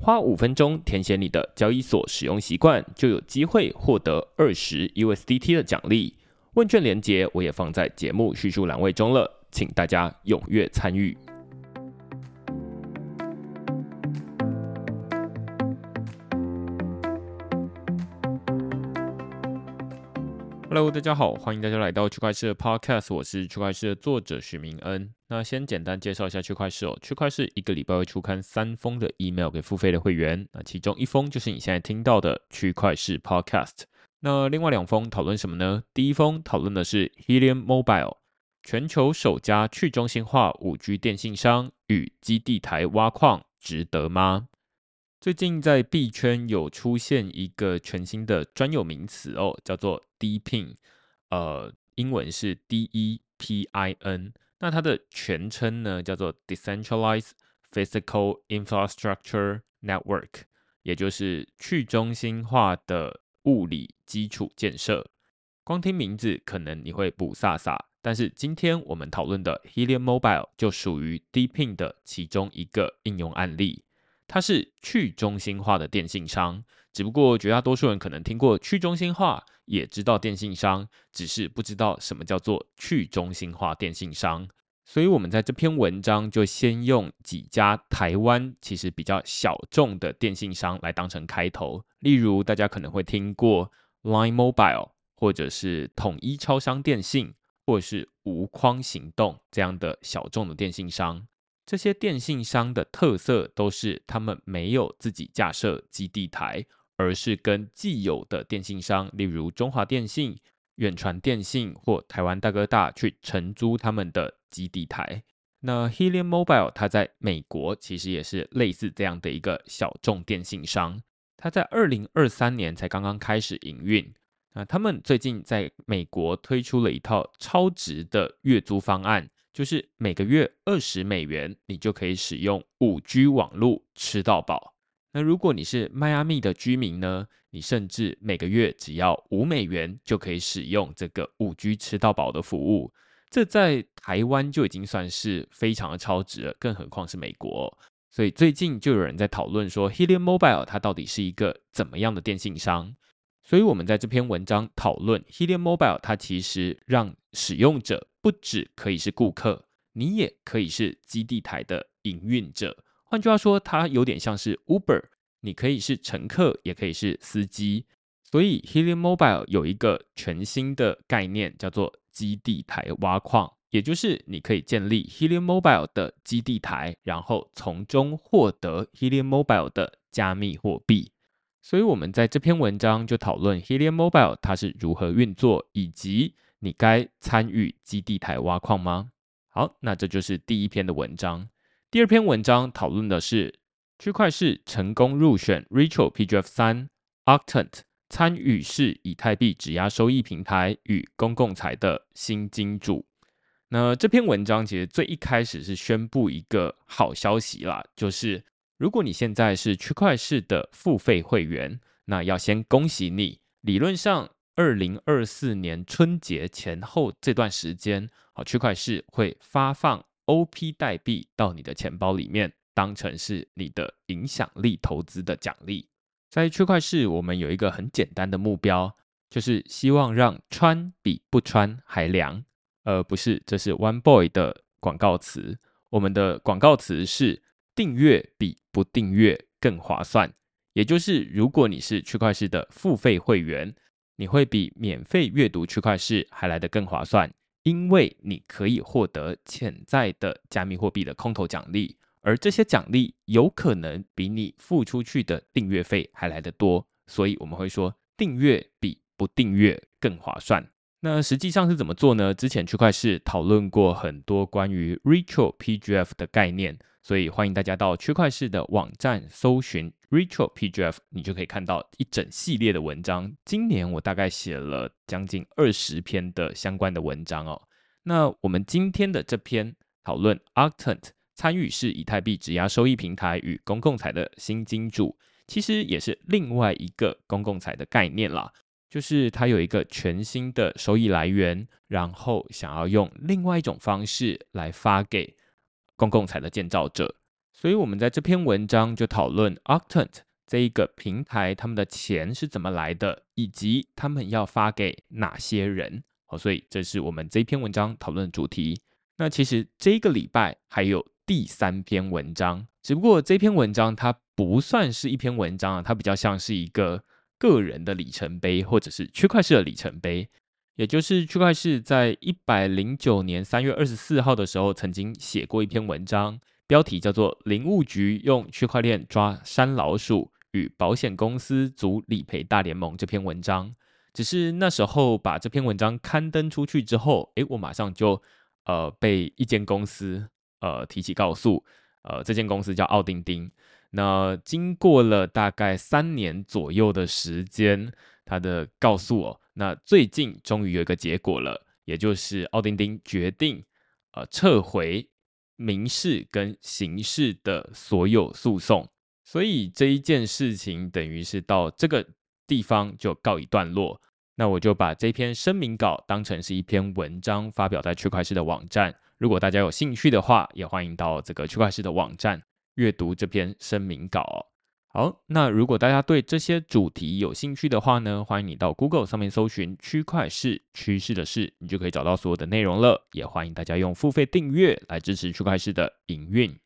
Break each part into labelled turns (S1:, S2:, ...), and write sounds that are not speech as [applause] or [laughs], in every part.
S1: 花五分钟填写你的交易所使用习惯，就有机会获得二十 USDT 的奖励。问卷连接我也放在节目叙述栏位中了，请大家踊跃参与。Hello，大家好，欢迎大家来到区块链的 Podcast，我是区块链的作者许明恩。那先简单介绍一下区块链哦，区块链一个礼拜会出刊三封的 email 给付费的会员，那其中一封就是你现在听到的区块链 Podcast。那另外两封讨论什么呢？第一封讨论的是 Helium Mobile，全球首家去中心化五 G 电信商与基地台挖矿值得吗？最近在币圈有出现一个全新的专有名词哦，叫做 DePIN，呃，英文是 D-E-P-I-N，那它的全称呢叫做 Decentralized Physical Infrastructure Network，也就是去中心化的物理基础建设。光听名字可能你会不飒飒，但是今天我们讨论的 Helium Mobile 就属于 DePIN 的其中一个应用案例。它是去中心化的电信商，只不过绝大多数人可能听过去中心化，也知道电信商，只是不知道什么叫做去中心化电信商。所以，我们在这篇文章就先用几家台湾其实比较小众的电信商来当成开头，例如大家可能会听过 Line Mobile，或者是统一超商电信，或者是无框行动这样的小众的电信商。这些电信商的特色都是，他们没有自己架设基地台，而是跟既有的电信商，例如中华电信、远传电信或台湾大哥大，去承租他们的基地台。那 Helium Mobile 它在美国其实也是类似这样的一个小众电信商，它在二零二三年才刚刚开始营运。那他们最近在美国推出了一套超值的月租方案。就是每个月二十美元，你就可以使用五 G 网络吃到饱。那如果你是迈阿密的居民呢？你甚至每个月只要五美元就可以使用这个五 G 吃到饱的服务。这在台湾就已经算是非常的超值了，更何况是美国。所以最近就有人在讨论说，Helium Mobile 它到底是一个怎么样的电信商？所以我们在这篇文章讨论 Helium Mobile，它其实让使用者。不只可以是顾客，你也可以是基地台的营运者。换句话说，它有点像是 Uber，你可以是乘客，也可以是司机。所以 Helium Mobile 有一个全新的概念，叫做基地台挖矿，也就是你可以建立 Helium Mobile 的基地台，然后从中获得 Helium Mobile 的加密货币。所以我们在这篇文章就讨论 Helium Mobile 它是如何运作，以及。你该参与基地台挖矿吗？好，那这就是第一篇的文章。第二篇文章讨论的是区块市成功入选 Rachel PGF 三 Octant 参与式以太币质押收益平台与公共财的新金主。那这篇文章其实最一开始是宣布一个好消息啦，就是如果你现在是区块市的付费会员，那要先恭喜你，理论上。二零二四年春节前后这段时间，好，区块市会发放 OP 代币到你的钱包里面，当成是你的影响力投资的奖励。在区块市，我们有一个很简单的目标，就是希望让穿比不穿还凉。呃，不是，这是 One Boy 的广告词。我们的广告词是订阅比不订阅更划算。也就是，如果你是区块市的付费会员。你会比免费阅读区块市还来得更划算，因为你可以获得潜在的加密货币的空投奖励，而这些奖励有可能比你付出去的订阅费还来得多，所以我们会说订阅比不订阅更划算。那实际上是怎么做呢？之前区块市讨论过很多关于 Retro PGF 的概念，所以欢迎大家到区块市的网站搜寻 Retro PGF，你就可以看到一整系列的文章。今年我大概写了将近二十篇的相关的文章哦。那我们今天的这篇讨论 Octant 参与式以太币质押收益平台与公共财的新金主，其实也是另外一个公共财的概念啦。就是它有一个全新的收益来源，然后想要用另外一种方式来发给公共财的建造者，所以我们在这篇文章就讨论 Octant 这一个平台，他们的钱是怎么来的，以及他们要发给哪些人。好，所以这是我们这篇文章讨论的主题。那其实这个礼拜还有第三篇文章，只不过这篇文章它不算是一篇文章啊，它比较像是一个。个人的里程碑，或者是区块链的里程碑，也就是区块链在一百零九年三月二十四号的时候，曾经写过一篇文章，标题叫做《林务局用区块链抓山老鼠与保险公司组理赔大联盟》这篇文章。只是那时候把这篇文章刊登出去之后，诶，我马上就呃被一间公司呃提起告诉，呃，这间公司叫奥丁丁。那经过了大概三年左右的时间，他的告诉我，那最近终于有一个结果了，也就是奥丁丁决定，呃，撤回民事跟刑事的所有诉讼，所以这一件事情等于是到这个地方就告一段落。那我就把这篇声明稿当成是一篇文章，发表在区块链的网站。如果大家有兴趣的话，也欢迎到这个区块链的网站。阅读这篇声明稿。好，那如果大家对这些主题有兴趣的话呢，欢迎你到 Google 上面搜寻“区块市趋势的事”，你就可以找到所有的内容了。也欢迎大家用付费订阅来支持区块市的营运。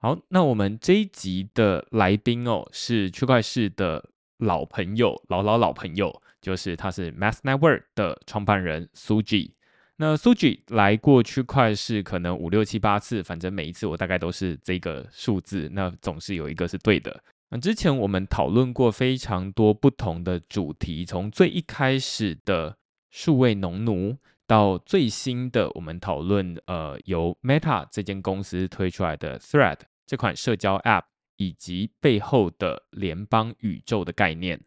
S1: 好，那我们这一集的来宾哦，是区块市的老朋友，老老老朋友，就是他是 Mass Network 的创办人苏 G。那 Suji 来过区块是可能五六七八次，反正每一次我大概都是这个数字，那总是有一个是对的。那之前我们讨论过非常多不同的主题，从最一开始的数位农奴，到最新的我们讨论呃由 Meta 这间公司推出来的 Thread 这款社交 App，以及背后的联邦宇宙的概念。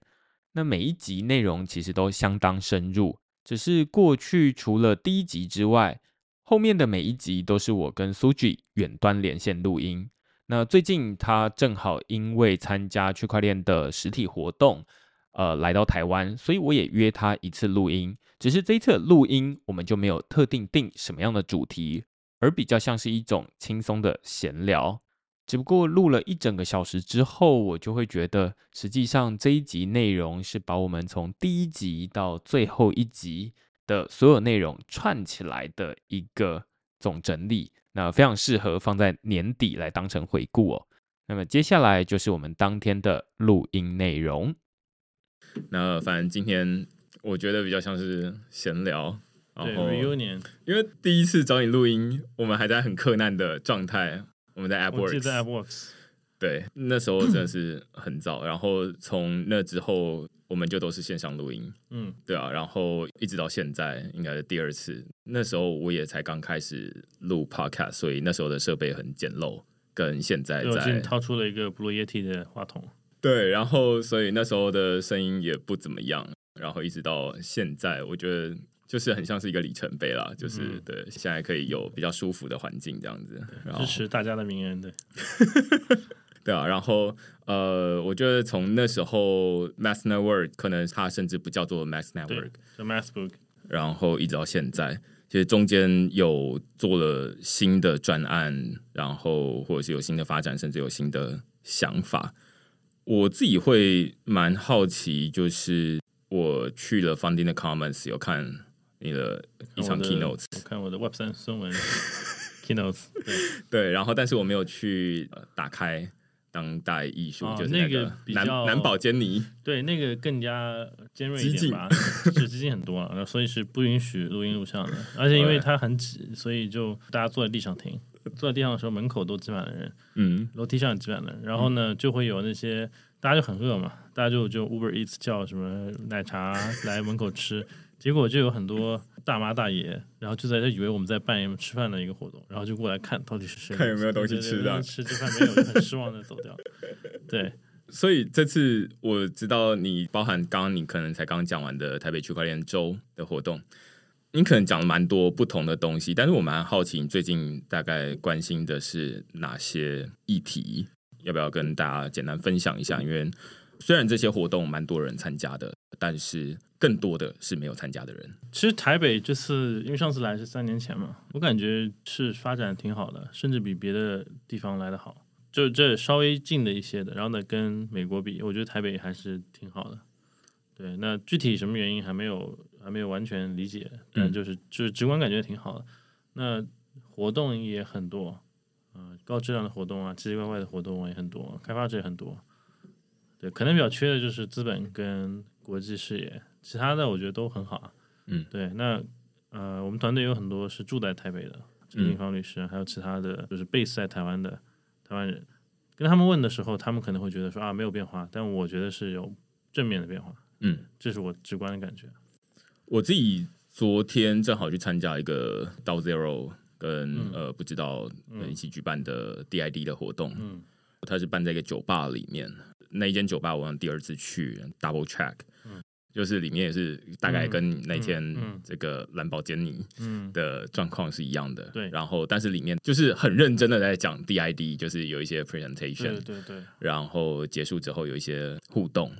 S1: 那每一集内容其实都相当深入。只是过去除了第一集之外，后面的每一集都是我跟苏 i 远端连线录音。那最近他正好因为参加区块链的实体活动，呃，来到台湾，所以我也约他一次录音。只是这一次录音，我们就没有特定定什么样的主题，而比较像是一种轻松的闲聊。只不过录了一整个小时之后，我就会觉得，实际上这一集内容是把我们从第一集到最后一集的所有内容串起来的一个总整理，那非常适合放在年底来当成回顾哦。那么接下来就是我们当天的录音内容。那反正今天我觉得比较像是闲聊，
S2: 然后因
S1: 为第一次找你录音，我们还在很困难的状态。我们在
S2: AppWorks，
S1: 对，那时候真的是很早，然后从那之后我们就都是线上录音，嗯，对啊，然后一直到现在应该是第二次，那时候我也才刚开始录 Podcast，所以那时候的设备很简陋，跟现在在
S2: 掏出了一个 Blue Yeti 的话筒，
S1: 对，然后所以那时候的声音也不怎么样，然后一直到现在，我觉得。就是很像是一个里程碑啦，就是对，现在可以有比较舒服的环境这样子，然后
S2: 支持大家的名人，对，[laughs]
S1: 对啊，然后呃，我觉得从那时候 Mass Network 可能它甚至不叫做 Mass Network，
S2: 叫 Massbook，
S1: 然后一直到现在，其实中间有做了新的专案，然后或者是有新的发展，甚至有新的想法，我自己会蛮好奇，就是我去了 Funding the Commons 有看。你的一场 keynotes，
S2: 我看我的 Web 三中文 [laughs] keynotes，
S1: 对，然后但是我没有去打开当代艺术，
S2: 哦
S1: 就是
S2: 那个比较
S1: 南宝坚尼。
S2: 对，那个更加尖锐一点吧，是激进很多了，所以是不允许录音录像的，[laughs] 而且因为它很挤，所以就大家坐在地上听，坐在地上的时候门口都挤满了人，
S1: 嗯，
S2: 楼梯上也挤满了人，然后呢就会有那些大家就很饿嘛，大家就就 Uber Eats 叫什么奶茶来门口吃，结果就有很多大妈大爷，然后就在这以为我们在办一个吃饭的一个活动，然后就过来看到底是谁
S1: 看有没有东西吃的
S2: 对吃这饭没有，就很失望的走掉，对。
S1: 所以这次我知道你包含刚刚你可能才刚讲完的台北区块链周的活动，你可能讲了蛮多不同的东西，但是我蛮好奇你最近大概关心的是哪些议题？要不要跟大家简单分享一下？因为虽然这些活动蛮多人参加的，但是更多的是没有参加的人。
S2: 其实台北这次，因为上次来是三年前嘛，我感觉是发展挺好的，甚至比别的地方来的好。就这稍微近的一些的，然后呢，跟美国比，我觉得台北还是挺好的。对，那具体什么原因还没有还没有完全理解，但就是、就是直观感觉挺好的。那活动也很多，高质量的活动啊，奇奇怪怪的活动也很多，开发者也很多。对，可能比较缺的就是资本跟国际视野，其他的我觉得都很好啊。
S1: 嗯，
S2: 对，那呃，我们团队有很多是住在台北的陈金芳律师，还有其他的就是 base 在台湾的台湾人，跟他们问的时候，他们可能会觉得说啊没有变化，但我觉得是有正面的变化，
S1: 嗯，
S2: 这是我直观的感觉。
S1: 我自己昨天正好去参加一个到 Zero 跟、
S2: 嗯。
S1: 呃不知道呃一起举办的 DID 的活动，
S2: 嗯。
S1: 它是办在一个酒吧里面。那一间酒吧我第二次去 Double Check，、就是里面也是大概跟那天
S2: 嗯。嗯。
S1: 这个蓝宝坚尼
S2: 嗯。
S1: 的状况是一样的。
S2: 对。
S1: 然后但是里面就是很认真的在讲 DID，就是有一些 presentation，
S2: 对对对，
S1: 然后结束之后有一些互动。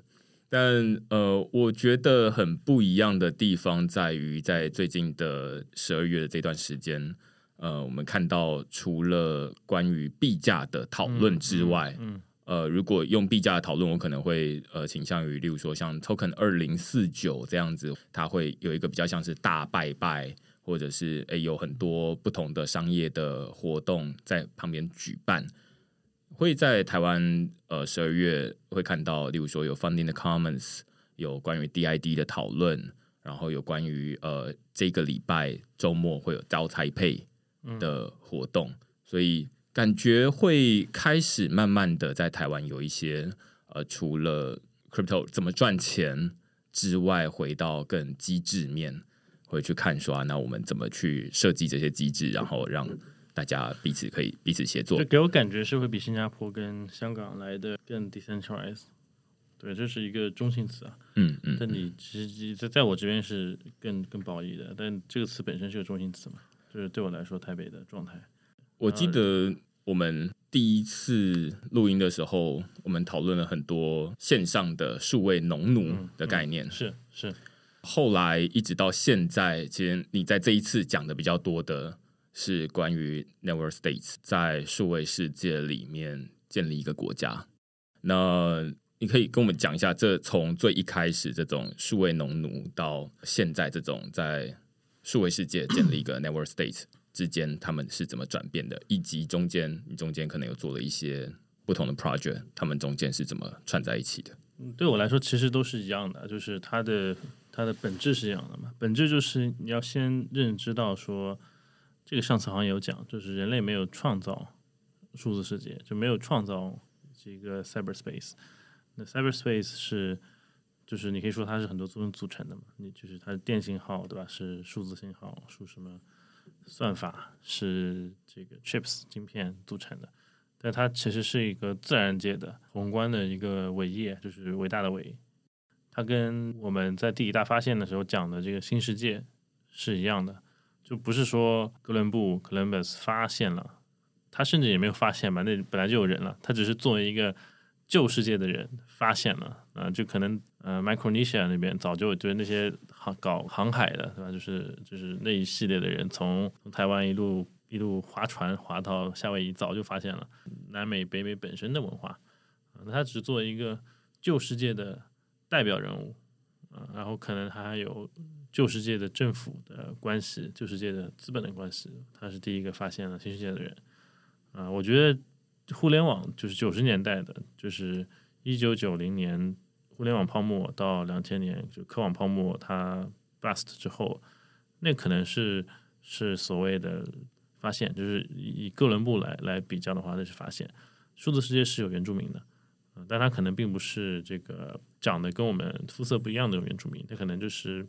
S1: 但呃，我觉得很不一样的地方在于，在最近的十二月的这段时间，呃，我们看到除了关于币价的讨论之外，
S2: 嗯
S1: 呃，如果用币价的讨论，我可能会呃倾向于，例如说像 Token 二零四九这样子，它会有一个比较像是大拜拜，或者是诶有很多不同的商业的活动在旁边举办。会在台湾呃十二月会看到，例如说有 Funding the Commons，有关于 DID 的讨论，然后有关于呃这个礼拜周末会有招财配的活动，所以感觉会开始慢慢的在台湾有一些呃除了 crypto 怎么赚钱之外，回到更机制面，会去看说、啊、那我们怎么去设计这些机制，然后让大家彼此可以彼此协作
S2: 就。给我感觉是会比新加坡跟香港来的更 decentralized。对，这是一个中性词啊。
S1: 嗯嗯，
S2: 但你其实在在我这边是更更褒义的，但这个词本身是个中性词嘛，就是对我来说台北的状态。
S1: 我记得我们第一次录音的时候，我们讨论了很多线上的数位农奴的概念。
S2: 是是，
S1: 后来一直到现在，其实你在这一次讲的比较多的是关于 Network States 在数位世界里面建立一个国家。那你可以跟我们讲一下，这从最一开始这种数位农奴到现在这种在数位世界建立一个 Network state 之间，他们是怎么转变的，以及中间你中间可能有做了一些不同的 project，他们中间是怎么串在一起的？
S2: 对我来说其实都是一样的，就是它的它的本质是一样的嘛。本质就是你要先认知到说，这个上次好像有讲，就是人类没有创造数字世界，就没有创造这个 cyberspace。那 cyberspace 是就是你可以说它是很多作用组成的嘛，你就是它的电信号对吧？是数字信号，数什么算法是这个 chips 晶片组成的。但它其实是一个自然界的宏观的一个伟业，就是伟大的伟。它跟我们在第一大发现的时候讲的这个新世界是一样的，就不是说哥伦布 （Columbus） 发现了，他甚至也没有发现嘛，那本来就有人了，他只是作为一个旧世界的人发现了啊、就可能呃 Micronesia 那边早就就是那些航搞航海的，对吧？就是就是那一系列的人从从台湾一路一路划船划到夏威夷，早就发现了南美、北美本身的文化。啊那他只作为一个旧世界的代表人物啊，然后可能他还有旧世界的政府的关系、旧世界的资本的关系，他是第一个发现了新世界的人啊。我觉得互联网就是九十年代的，就是一九九零年互联网泡沫到两千年就科网泡沫它 bust 之后，那可能是是所谓的发现，就是以哥伦布来来比较的话，那是发现数字世界是有原住民的，嗯，但他可能并不是这个长得跟我们肤色不一样的原住民，他可能就是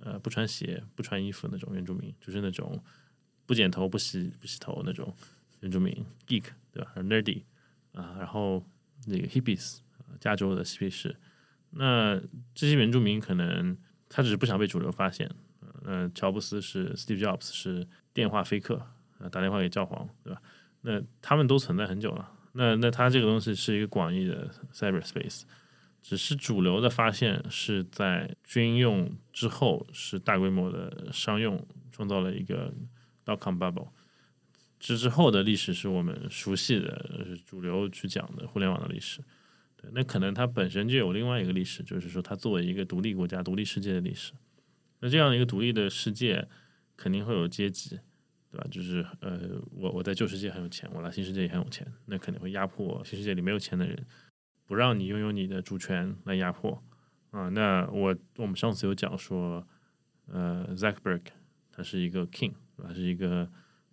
S2: 呃不穿鞋不穿衣服那种原住民，就是那种不剪头不洗不洗头那种原住民 geek 对吧？nerdy 啊，然后那个 hippies 加州的嬉皮士，那这些原住民可能他只是不想被主流发现。呃，乔布斯是 Steve Jobs 是电话飞客，呃，打电话给教皇，对吧？那他们都存在很久了。那那他这个东西是一个广义的 cyberspace，只是主流的发现是在军用之后是大规模的商用，创造了一个 dot com bubble。之之后的历史是我们熟悉的，是主流去讲的互联网的历史。对，那可能它本身就有另外一个历史，就是说它作为一个独立国家、独立世界的历史。那这样的一个独立的世界，肯定会有阶级，对吧？就是呃，我我在旧世界很有钱，我来新世界也很有钱，那肯定会压迫新世界里没有钱的人，不让你拥有你的主权来压迫啊。那我我们上次有讲说，呃，Zuckerberg 他是一个 king，对吧？是一个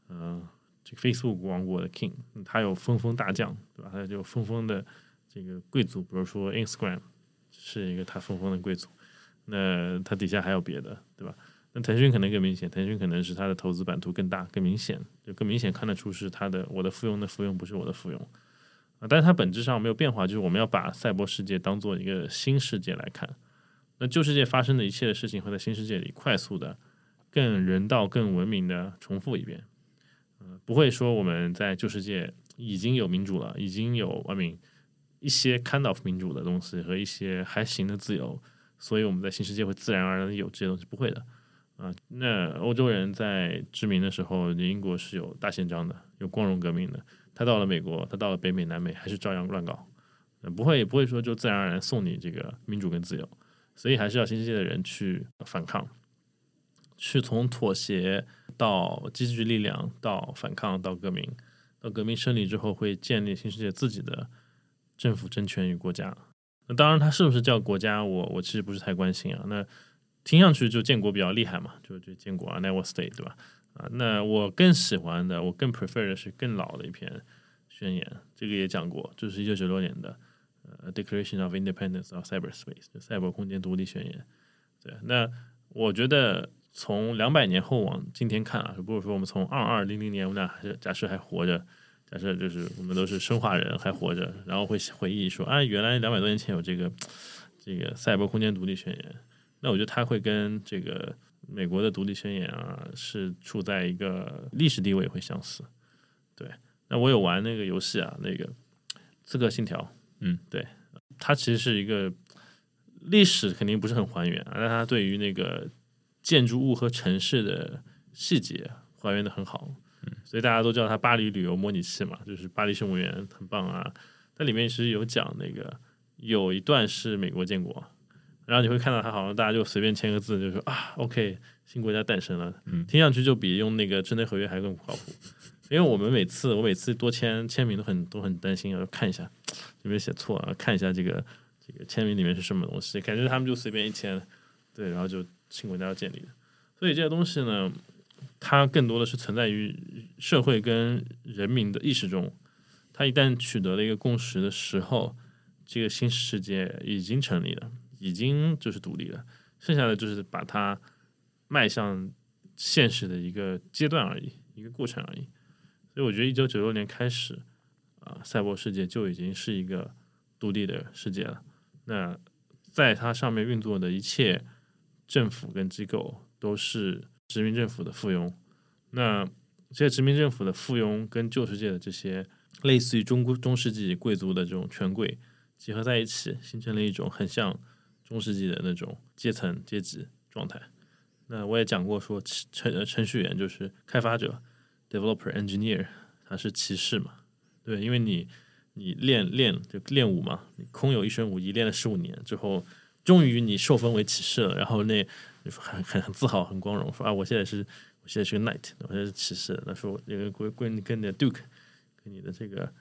S2: 呃，这个 Facebook 王国的 king，他有封封大将，对吧？他就封封的这个贵族，比如说 Instagram 是一个他封封的贵族。那他底下还有别的，对吧？那腾讯可能更明显，腾讯可能是它的投资版图更大、更明显，就更明显看得出是它的我的附庸的附庸不是我的附庸啊。但是它本质上没有变化，就是我们要把赛博世界当做一个新世界来看。那旧世界发生的一切的事情会在新世界里快速的、更人道、更文明的重复一遍。嗯，不会说我们在旧世界已经有民主了，已经有文明一些 kind of 民主的东西和一些还行的自由。所以我们在新世界会自然而然的有这些东西，不会的啊。那欧洲人在殖民的时候，英国是有大宪章的，有光荣革命的。他到了美国，他到了北美、南美，还是照样乱搞，不会不会说就自然而然送你这个民主跟自由。所以还是要新世界的人去反抗，去从妥协到积聚力量，到反抗，到革命，到革命胜利之后，会建立新世界自己的政府、政权与国家。那当然，它是不是叫国家？我我其实不是太关心啊。那听上去就建国比较厉害嘛，就就建国啊，Never Stay，对吧？啊，那我更喜欢的，我更 prefer 的是更老的一篇宣言，这个也讲过，就是一九九六年的呃 Declaration of Independence of Cyberspace，就赛博空间独立宣言。对，那我觉得从两百年后往今天看啊，不是说我们从二二零零年，我们俩还是假设还活着。假设就是我们都是生化人还活着，然后会回忆说啊，原来两百多年前有这个这个赛博空间独立宣言。那我觉得它会跟这个美国的独立宣言啊，是处在一个历史地位会相似。对，那我有玩那个游戏啊，那个《刺客信条》。
S1: 嗯，
S2: 对，它其实是一个历史肯定不是很还原，但它对于那个建筑物和城市的细节还原的很好。所以大家都叫它巴黎旅游模拟器嘛，就是巴黎圣母院很棒啊。它里面其实有讲那个有一段是美国建国，然后你会看到它好像大家就随便签个字，就说啊，OK，新国家诞生了。
S1: 嗯，
S2: 听上去就比用那个智能合约还更靠谱。因为我们每次我每次多签签名都很都很担心，要看一下有没有写错啊，看一下这个这个签名里面是什么东西，感觉他们就随便一签，对，然后就新国家要建立的。所以这些东西呢。它更多的是存在于社会跟人民的意识中。它一旦取得了一个共识的时候，这个新世界已经成立了，已经就是独立了。剩下的就是把它迈向现实的一个阶段而已，一个过程而已。所以我觉得，一九九六年开始啊，赛博世界就已经是一个独立的世界了。那在它上面运作的一切政府跟机构都是。殖民政府的附庸，那这些殖民政府的附庸跟旧世界的这些类似于中中世纪贵族的这种权贵结合在一起，形成了一种很像中世纪的那种阶层阶级状态。那我也讲过，说程程序员就是开发者 （developer engineer），他是骑士嘛？对，因为你你练练就练武嘛，你空有一身武艺，练了十五年之后，终于你受封为骑士了，然后那。就说很很 [laughs] 很自豪，很光荣，说啊，我现在是，我现在是个 knight，我现在是骑士。那说这个跟跟跟你的 duke，跟你的这个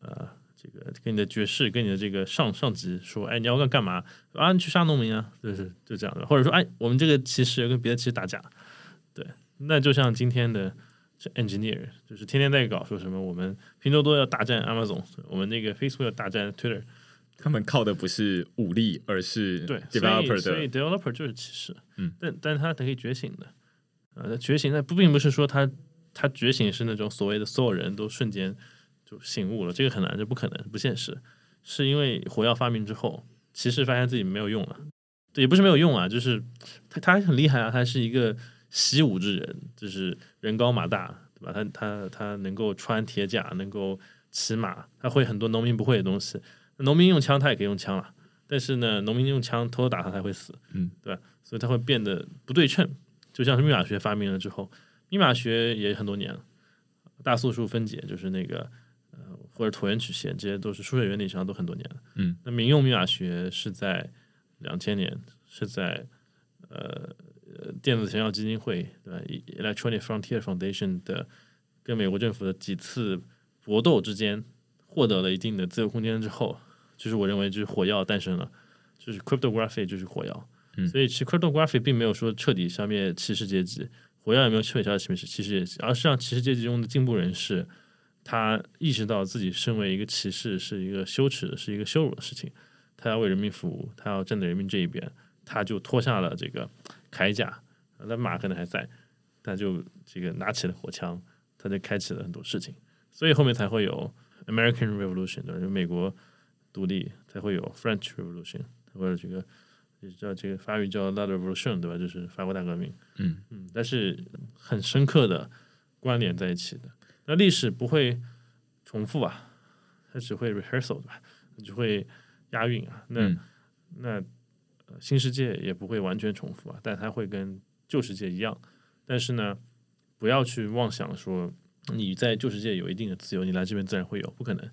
S2: 呃，这个跟你的爵士，跟你的这个上上级说，哎，你要干干嘛？啊，你去杀农民啊，就是就这样的，或者说，哎，我们这个骑士跟别的骑士打架，对，那就像今天的这 engineer，就是天天在搞说什么，我们拼多多要大战 Amazon，我们那个 Facebook 要大战 Twitter，
S1: 他们靠的不是武力，而是
S2: 对
S1: developer 的，
S2: 所以 developer 就是骑士，
S1: 嗯，
S2: 但但是他可以觉醒的，呃，觉醒，那不并不是说他他觉醒是那种所谓的所有人都瞬间就醒悟了，这个很难，这不可能，不现实，是因为火药发明之后，骑士发现自己没有用了，对，也不是没有用啊，就是他他很厉害啊，他是一个习武之人，就是人高马大，对吧？他他他能够穿铁甲，能够骑马，他会很多农民不会的东西。农民用枪，他也可以用枪了，但是呢，农民用枪偷偷打他才会死，
S1: 嗯，
S2: 对吧？所以他会变得不对称，就像是密码学发明了之后，密码学也很多年了，大素数分解就是那个呃或者椭圆曲线，这些都是数学原理上都很多年了，
S1: 嗯，
S2: 那民用密码学是在两千年，是在呃呃电子钱药基金会对吧？Electronic Frontier Foundation 的跟美国政府的几次搏斗之间获得了一定的自由空间之后。就是我认为，就是火药诞生了，就是 cryptography 就是火药，
S1: 嗯
S2: 所以其实 cryptography 并没有说彻底消灭骑士阶级，火药也没有彻底消灭骑士骑士阶级，而是让骑士阶级中的进步人士，他意识到自己身为一个骑士是一个羞耻的，是一个羞辱的事情，他要为人民服务，他要站在人民这一边，他就脱下了这个铠甲，那马可能还在，他就这个拿起了火枪，他就开启了很多事情，所以后面才会有 American Revolution？就美国。独立才会有 French Revolution，或者这个也叫这个法语叫 La Revolution，对吧？就是法国大革命。
S1: 嗯
S2: 嗯，但是很深刻的关联在一起的。那历史不会重复啊，它只会 rehearsal 对吧？只会押韵啊。那、
S1: 嗯
S2: 那、呃新世界也不会完全重复啊，但它会跟旧世界一样。但是呢，不要去妄想说你在旧世界有一定的自由，你来这边自然会有，不可能。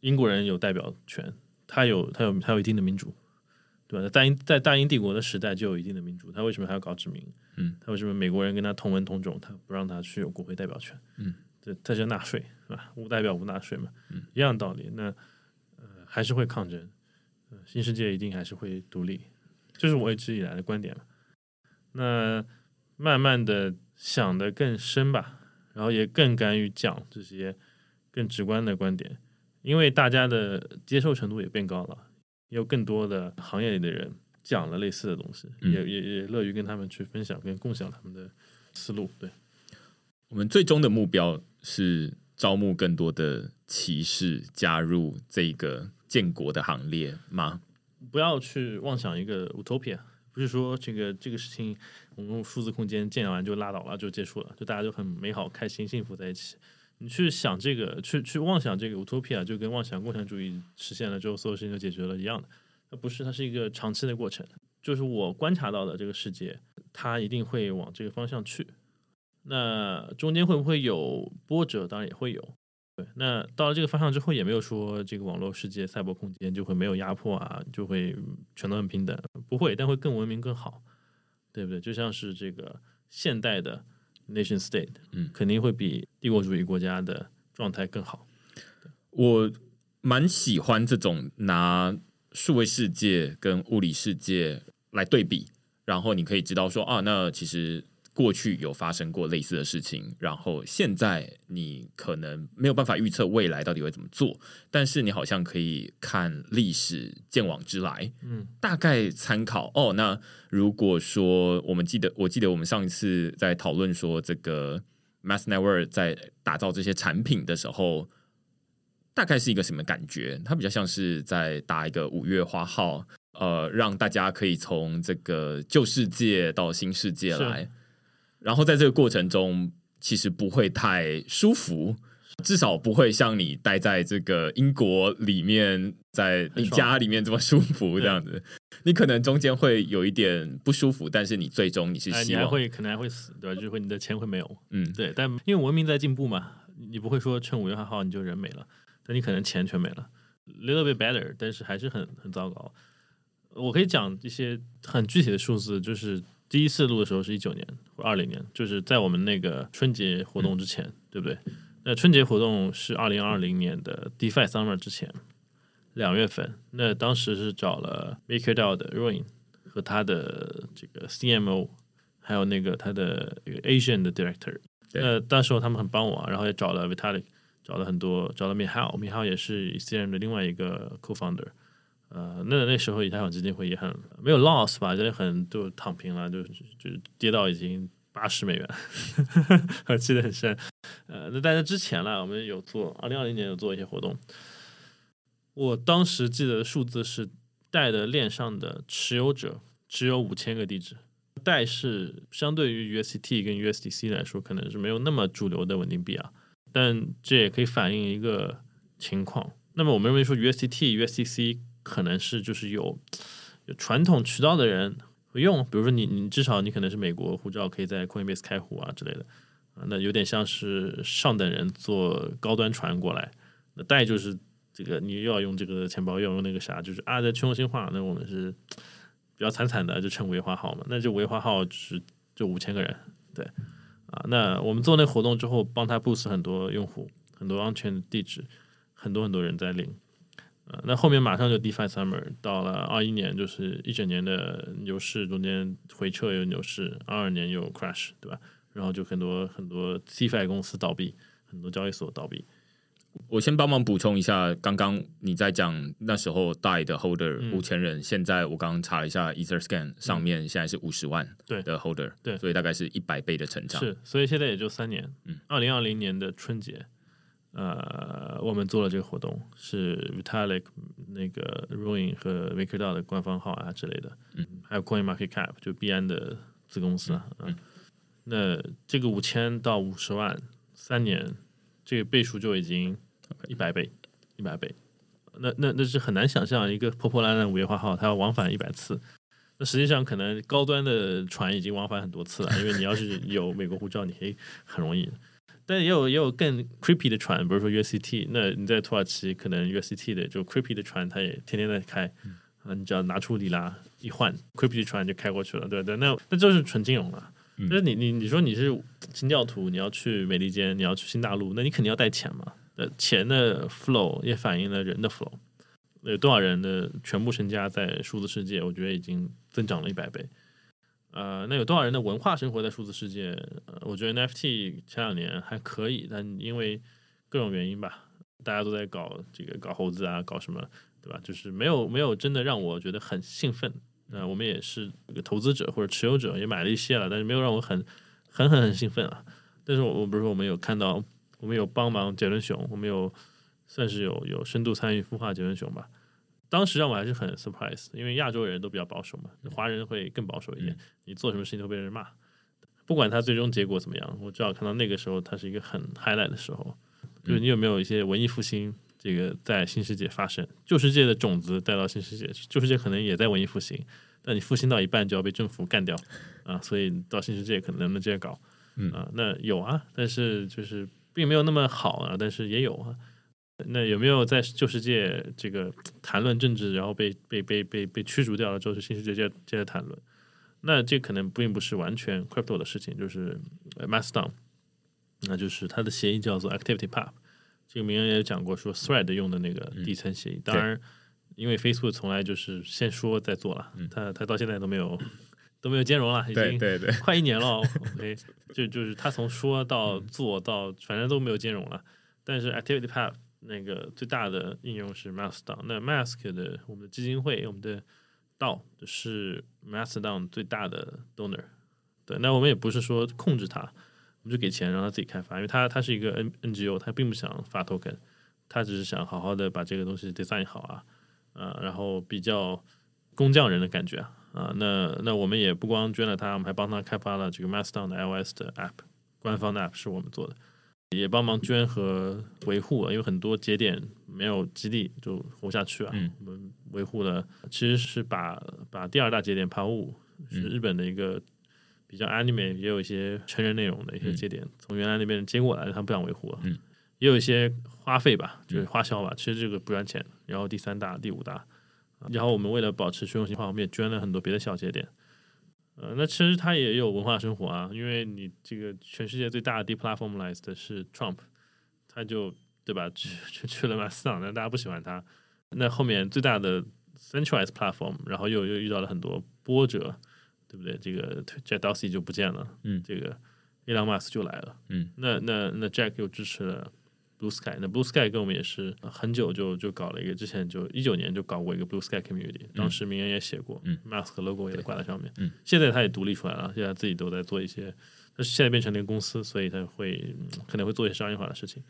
S2: 英国人有代表权，他有他有他有一定的民主，对吧？在大英在大英帝国的时代就有一定的民主，他为什么还要搞殖民？
S1: 嗯，
S2: 他为什么美国人跟他同文同种，他不让他去有国会代表权？
S1: 嗯，
S2: 这他就纳税是吧？无代表无纳税嘛，
S1: 嗯，
S2: 一样道理。那呃还是会抗争，呃新世界一定还是会独立，这是我一直以来的观点嘛。那慢慢的想的更深吧，然后也更敢于讲这些更直观的观点。因为大家的接受程度也变高了，也有更多的行业里的人讲了类似的东西，
S1: 嗯
S2: 也也也乐于跟他们去分享跟共享他们的思路。对，
S1: 我们最终的目标是招募更多的骑士加入这个建国的行列吗？
S2: 不要去妄想一个 utopia，不是说这个这个事情我们用数字空间建完就拉倒了就结束了，就大家就很美好、开心、幸福在一起。你去想这个，去去妄想这个 utopia，就跟妄想共产主义实现了之后所有事情就解决了一样的。它不是，它是一个长期的过程。就是我观察到的这个世界，它一定会往这个方向去。那中间会不会有波折？当然也会有。对，那到了这个方向之后，也没有说这个网络世界、赛博空间就会没有压迫啊，就会全都很平等，不会，但会更文明更好，对不对？就像是这个现代的 nation state，
S1: 嗯
S2: 肯定会比帝国主义国家的状态更好。
S1: 我蛮喜欢这种拿数位世界跟物理世界来对比，然后你可以知道说啊，那其实过去有发生过类似的事情，然后现在你可能没有办法预测未来到底会怎么做，但是你好像可以看历史见往知来，
S2: 嗯，
S1: 大概参考哦。那如果说我们记得，我记得我们上一次在讨论说这个 Mass Network 在打造这些产品的时候，大概是一个什么感觉？它比较像是在搭一个五月花号，呃，让大家可以从这个旧世界到新世界来，然后在这个过程中，其实不会太舒服。至少不会像你待在这个英国里面，在你家里面这么舒服这样子。你可能中间会有一点不舒服，但是你最终你是
S2: 哎，
S1: 希望，
S2: 你还会可能还会死，对吧？就是会你的钱会没有，
S1: 嗯，
S2: 对。但因为文明在进步嘛，你不会说趁五月二号你就人没了，但你可能钱全没了，little bit better，但是还是很很糟糕。我可以讲一些很具体的数字，就是第一次录的时候是一九年或二零年，就是在我们那个春节活动之前，对不对？那春节活动是二零二零年的 DeFi Summer 之前两月份，那当时是找了 MakerDAO 的 Ruin 和他的这个 CMO，还有那个他的一个 Asian 的 Director。
S1: 对
S2: 那当时候他们很帮我啊，然后也找了 Vitalik，找了很多，找了 Mihal，Mihal 也是 Ethereum 的另外一个 Co-founder。呃，那那时候以太坊基金会也很没有 loss 吧，就是很就躺平了，就就跌到已经八十美元，[laughs] 我记得很深。呃，那但是之前呢，我们有做二零二零年有做一些活动，我当时记得数字是带的链上的持有者只有五千个地址，带是相对于 USDT 跟 USDC 来说，可能是没有那么主流的稳定币啊，但这也可以反映一个情况。那么我们认为说 USDT、USDC 可能是就是有有传统渠道的人会用，比如说你你至少你可能是美国护照，可以在 Coinbase 开户啊之类的，啊，那有点像是上等人坐高端船过来，那带就是这个你又要用这个钱包，又要用那个啥，就是啊在去中心化，那我们是比较惨惨的，就称维华号嘛，那就维华号是就五千个人，对。啊，那我们做那活动之后，帮他 boost 很多用户，很多安全地址，很多很多人在领。呃，那后面马上就 DeFi Summer 到了二一年，就是一整年的牛市，中间回撤有牛市，二二年有 crash，对吧？然后就很多很多 DeFi 公司倒闭，很多交易所倒闭。
S1: 我先帮忙补充一下，刚刚你在讲那时候带的 holder
S2: 嗯
S1: 五千人，现在我刚刚查了一下 EtherScan 上面现在是五十万
S2: 对
S1: 的 holder，
S2: 对
S1: 所以大概是一百倍的成长。
S2: 是，所以现在也就三年。
S1: 嗯，
S2: 二零二零年的春节，呃，我们做了这个活动，是 Vitalik 那个 Ruin 和 MakerDAO 的官方号啊之类的，
S1: 嗯，
S2: 还有 CoinMarketCap 就币安的子公司啊，嗯，那这个五千到五十万三年，这个倍数就已经一百倍，一百倍。那那那是很难想象，一个破破烂烂五月花号，它要往返一百次。那实际上可能高端的船已经往返很多次了，因为你要是有美国护照，你可以很容易。但也有也有更 creepy 的船，比如说 USCT，那你在土耳其可能 USCT 的就 creepy 的船，它也天天在开，啊，你只要拿出里拉一换，creepy 的船就开过去了，对对，那那就是纯金融了。
S1: 嗯
S2: 就是你你你说你是清教徒，你要去美利坚，你要去新大陆，那你肯定要带钱嘛。呃，钱的 flow 也反映了人的 flow。有多少人的全部身家在数字世界？我觉得已经增长了一百倍。呃，那有多少人的文化生活在数字世界？我觉得 NFT 前两年还可以，但因为各种原因吧，大家都在搞这个搞猴子啊，搞什么，对吧？就是没有没有真的让我觉得很兴奋。那、我们也是这个投资者或者持有者，也买了一些了，但是没有让我很很很很兴奋啊。但是我我比如说我们有看到，我们有帮忙杰伦熊，我们有算是有有深度参与孵化杰伦熊吧。当时让我还是很 surprise，因为亚洲人都比较保守嘛，华人会更保守一点。你做什么事情都被人骂，不管他最终结果怎么样，我至少看到那个时候，他是一个很 highlight 的时候。就是你有没有一些文艺复兴，这个在新世界发生，旧世界的种子带到新世界，旧世界可能也在文艺复兴，但你复兴到一半就要被政府干掉啊，所以到新世界可能能接着搞
S1: 嗯
S2: 啊。那有啊，但是就是并没有那么好啊，但是也有啊。那有没有在旧世界这个谈论政治，然后被被被被被驱逐掉了之后，是新世界接接着谈论？那这可能并不是完全 crypto 的事情，就是呃 Mastodon，那就是它的协议叫做 Activity Pub。这个名人也有讲过，说 Thread 用的那个底层协议。当然，因为 Facebook 从来就是先说再做了，它它到现在都没有都没有兼容了，已经
S1: 对对对，[laughs]
S2: 快一年了。[laughs] OK，就就是他从说到做到，反正都没有兼容了。但是 Activity Pub 那个最大的应用是 Mastodon。那 Mask 的我们的基金会，我们的道是 Mastodon 最大的 donor。对，那我们也不是说控制它，我们就给钱让他自己开发，因为他他是一个 N NGO，他并不想发 token，他只是想好好的把这个东西 design 好啊，啊，然后比较工匠人的感觉啊，啊，那那我们也不光捐了他，我们还帮他开发了这个 Mastodon 的 iOS 的 app，官方的 app 是我们做的。也帮忙捐和维护了，因为很多节点没有基地就活下去啊。
S1: 嗯
S2: 我们维护了，其实是把把第二大节点 p a 五是日本的一个比较 anime，也有一些成人内容的一些节点，从原来那边接过来，他们不想维护了。
S1: 嗯
S2: 也有一些花费吧，就是花销吧，其实这个不赚钱。然后第三大、第五大，然后我们为了保持去中心化，我们也捐了很多别的小节点。呃，那其实它也有文化生活啊，因为你这个全世界最大的 deplatformized 的是 Trump，他就对吧去去去了马斯党，那大家不喜欢他。那后面最大的 centralized platform，然后又又遇到了很多波折，对不对？这个 Jack Dorsey 就不见了，
S1: 嗯
S2: 这个 Elon Musk 就来了，
S1: 嗯，
S2: 那那那 Jack 又支持了 Blue Sky，那 Blue Sky 跟我们也是很久就就搞了一个，之前就一九年就搞过一个 Blue Sky Community，当时名人也写过，
S1: 嗯
S2: ，Mask logo 也挂在上面，
S1: 嗯，
S2: 现在他也独立出来了，现在自己都在做一些，但是现在变成了一个公司，所以他会嗯可能会做一些商业化的事情。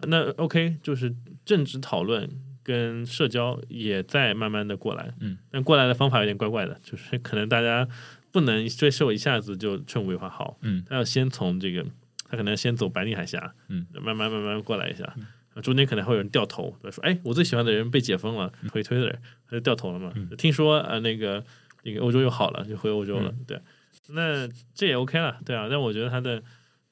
S2: 那 OK，就是政治讨论跟社交也在慢慢的过来，
S1: 嗯，
S2: 但过来的方法有点怪怪的，就是可能大家不能接受一下子就趁五为好，
S1: 嗯，
S2: 他要先从这个，他可能先走白令海峡，
S1: 嗯，
S2: 慢慢慢慢过来一下，中间可能会有人掉头，对吧说哎，我最喜欢的人被解封了，回推的人他就掉头了嘛，听说呃那个那个欧洲又好了，就回欧洲了，对，那这也 OK 了，对啊，但我觉得他的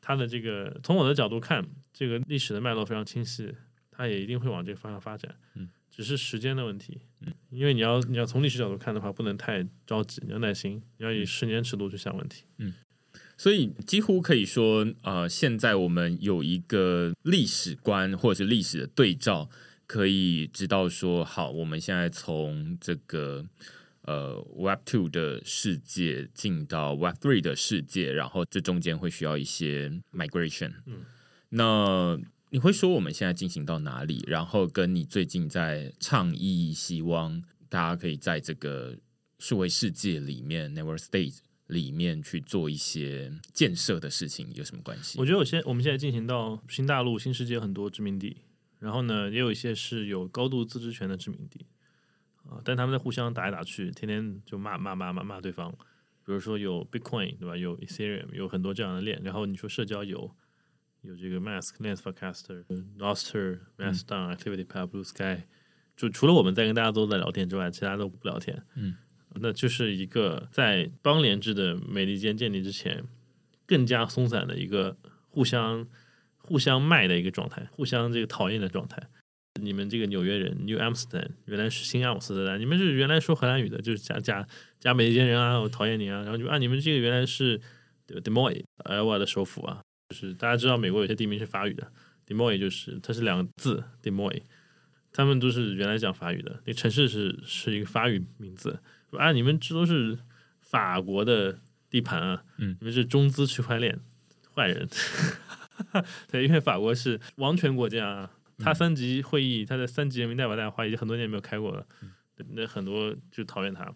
S2: 他的这个从我的角度看，这个历史的脉络非常清晰，他也一定会往这个方向发展，
S1: 嗯，
S2: 只是时间的问题，
S1: 嗯，
S2: 因为你要你要从历史角度看的话，不能太着急，你要耐心，你要以十年尺度去想问题，
S1: 所以几乎可以说，呃，现在我们有一个历史观或者是历史的对照，可以知道说，好，我们现在从这个呃 Web Two 的世界进到 Web Three 的世界，然后这中间会需要一些 migration。
S2: 嗯，
S1: 那你会说我们现在进行到哪里？然后跟你最近在倡议，希望大家可以在这个数位世界里面 Never State 里面去做一些建设的事情有什么关系？
S2: 我觉得我现我们现在进行到新大陆、新世界很多殖民地，然后呢，也有一些是有高度自治权的殖民地啊，但他们在互相打来打去，天天就骂骂骂骂骂对方。比如说有 Bitcoin 对吧？有 Ethereum，有很多这样的链。然后你说社交有有这个 Mask、Lens Forecaster、Noster、Mastodon、ActivityPub、Blue Sky，就除了我们在跟大家都在聊天之外，其他都不聊天。
S1: 嗯，
S2: 那就是一个在邦联制的美利坚建立之前，更加松散的一个互相互相卖的一个状态，互相这个讨厌的状态。你们这个纽约人 New Amsterdam 原来是新阿姆斯特丹，你们是原来说荷兰语的，就是假假假美利坚人啊，我讨厌你啊，然后就啊你们这个原来是 Des Moines 埃尔瓦的首府啊，就是大家知道美国有些地名是法语的，De Moi 就是它是两个字 De Moi，他们都是原来讲法语的，那城市是是一个法语名字，啊你们这都是法国的地盘啊，
S1: 嗯
S2: 你们是中资区块链坏人，[laughs] 对，因为法国是王权国家啊。他三级会议，他的三级人民代表大会已经很多年没有开过了，那很多就讨厌他。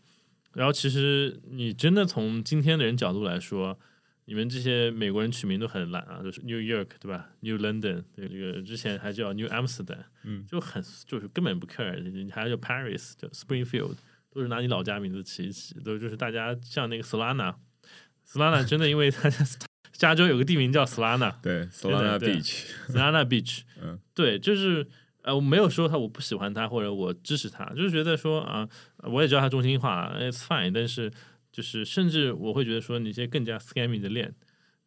S2: 然后其实你真的从今天的人角度来说，你们这些美国人取名都很懒啊，就是 New York 对吧？New London 对这个之前还叫 New Amsterdam，
S1: 嗯，
S2: 就很就是根本不 care，你还叫 Paris 叫 Springfield，都是拿你老家名字起一起，都就是大家像那个 Solana，Solana 真的因为他 [laughs] 加州有个地名叫 Solana，
S1: 对，Solana
S2: Beach，Solana Beach，[laughs]
S1: 嗯，
S2: 对，就是呃，我没有说他我不喜欢他或者我支持他，就是觉得说啊、我也知道他中心化，it's fine，但是就是甚至我会觉得说你一些更加 scammy 的链，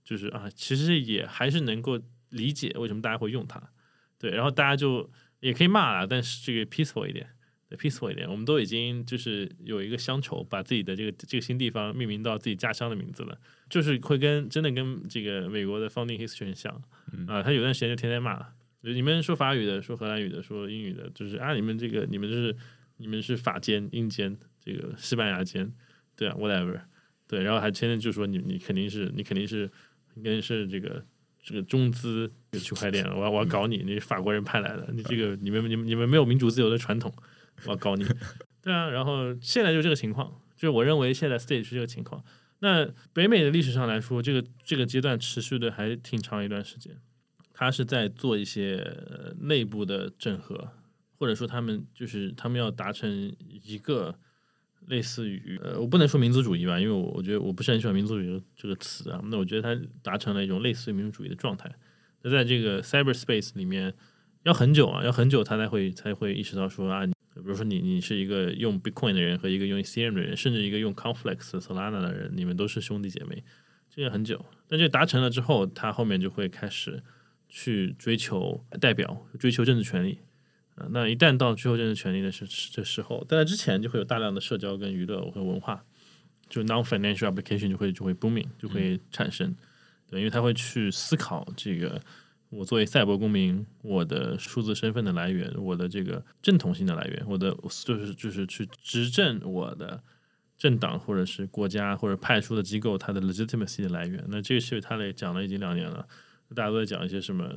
S2: 就是啊，其实也还是能够理解为什么大家会用它，对，然后大家就也可以骂了，但是这个 peaceful 一点。对 peaceful 一点，我们都已经就是有一个乡愁，把自己的这个这个新地方命名到自己家乡的名字了，就是会跟真的跟这个美国的 founding history 很像啊。他有段时间就天天骂，就你们说法语的，说荷兰语的，说英语的，就是啊，你们这个你们就是你们是法奸、英奸，这个西班牙奸，对啊，whatever，对，然后还天天就说你你肯定是你肯定是你肯定是这个这个中资这个区块链，我要我要搞你，你是法国人派来的，你这个你们你们你们没有民主自由的传统。我要搞你，对啊，然后现在就这个情况，就是我认为现在 stage 是这个情况。那北美的历史上来说，这个这个阶段持续的还挺长一段时间，他是在做一些内部的整合，或者说他们就是他们要达成一个类似于呃，我不能说民族主义吧，因为我我觉得我不是很喜欢民族主义这个词啊。那我觉得它达成了一种类似于民主主义的状态。那在这个 cyberspace 里面，要很久啊，要很久他才会才会意识到说啊。比如说你你是一个用 Bitcoin 的人和一个用 Ethereum 的人，甚至一个用 Complex、Solana 的人，你们都是兄弟姐妹，这个很久。但这达成了之后，他后面就会开始去追求代表，追求政治权利。啊、那一旦到追求政治权利的时这时候，在之前就会有大量的社交跟娱乐和文化，就 non-financial application 就会就会 booming 就会产生。对，因为他会去思考这个我作为赛博公民，我的数字身份的来源，我的这个正统性的来源，我的就是就是去执政我的政党或者是国家或者派出的机构它的 legitimacy 的来源。那这个是他来讲了已经两年了，大家都在讲一些什么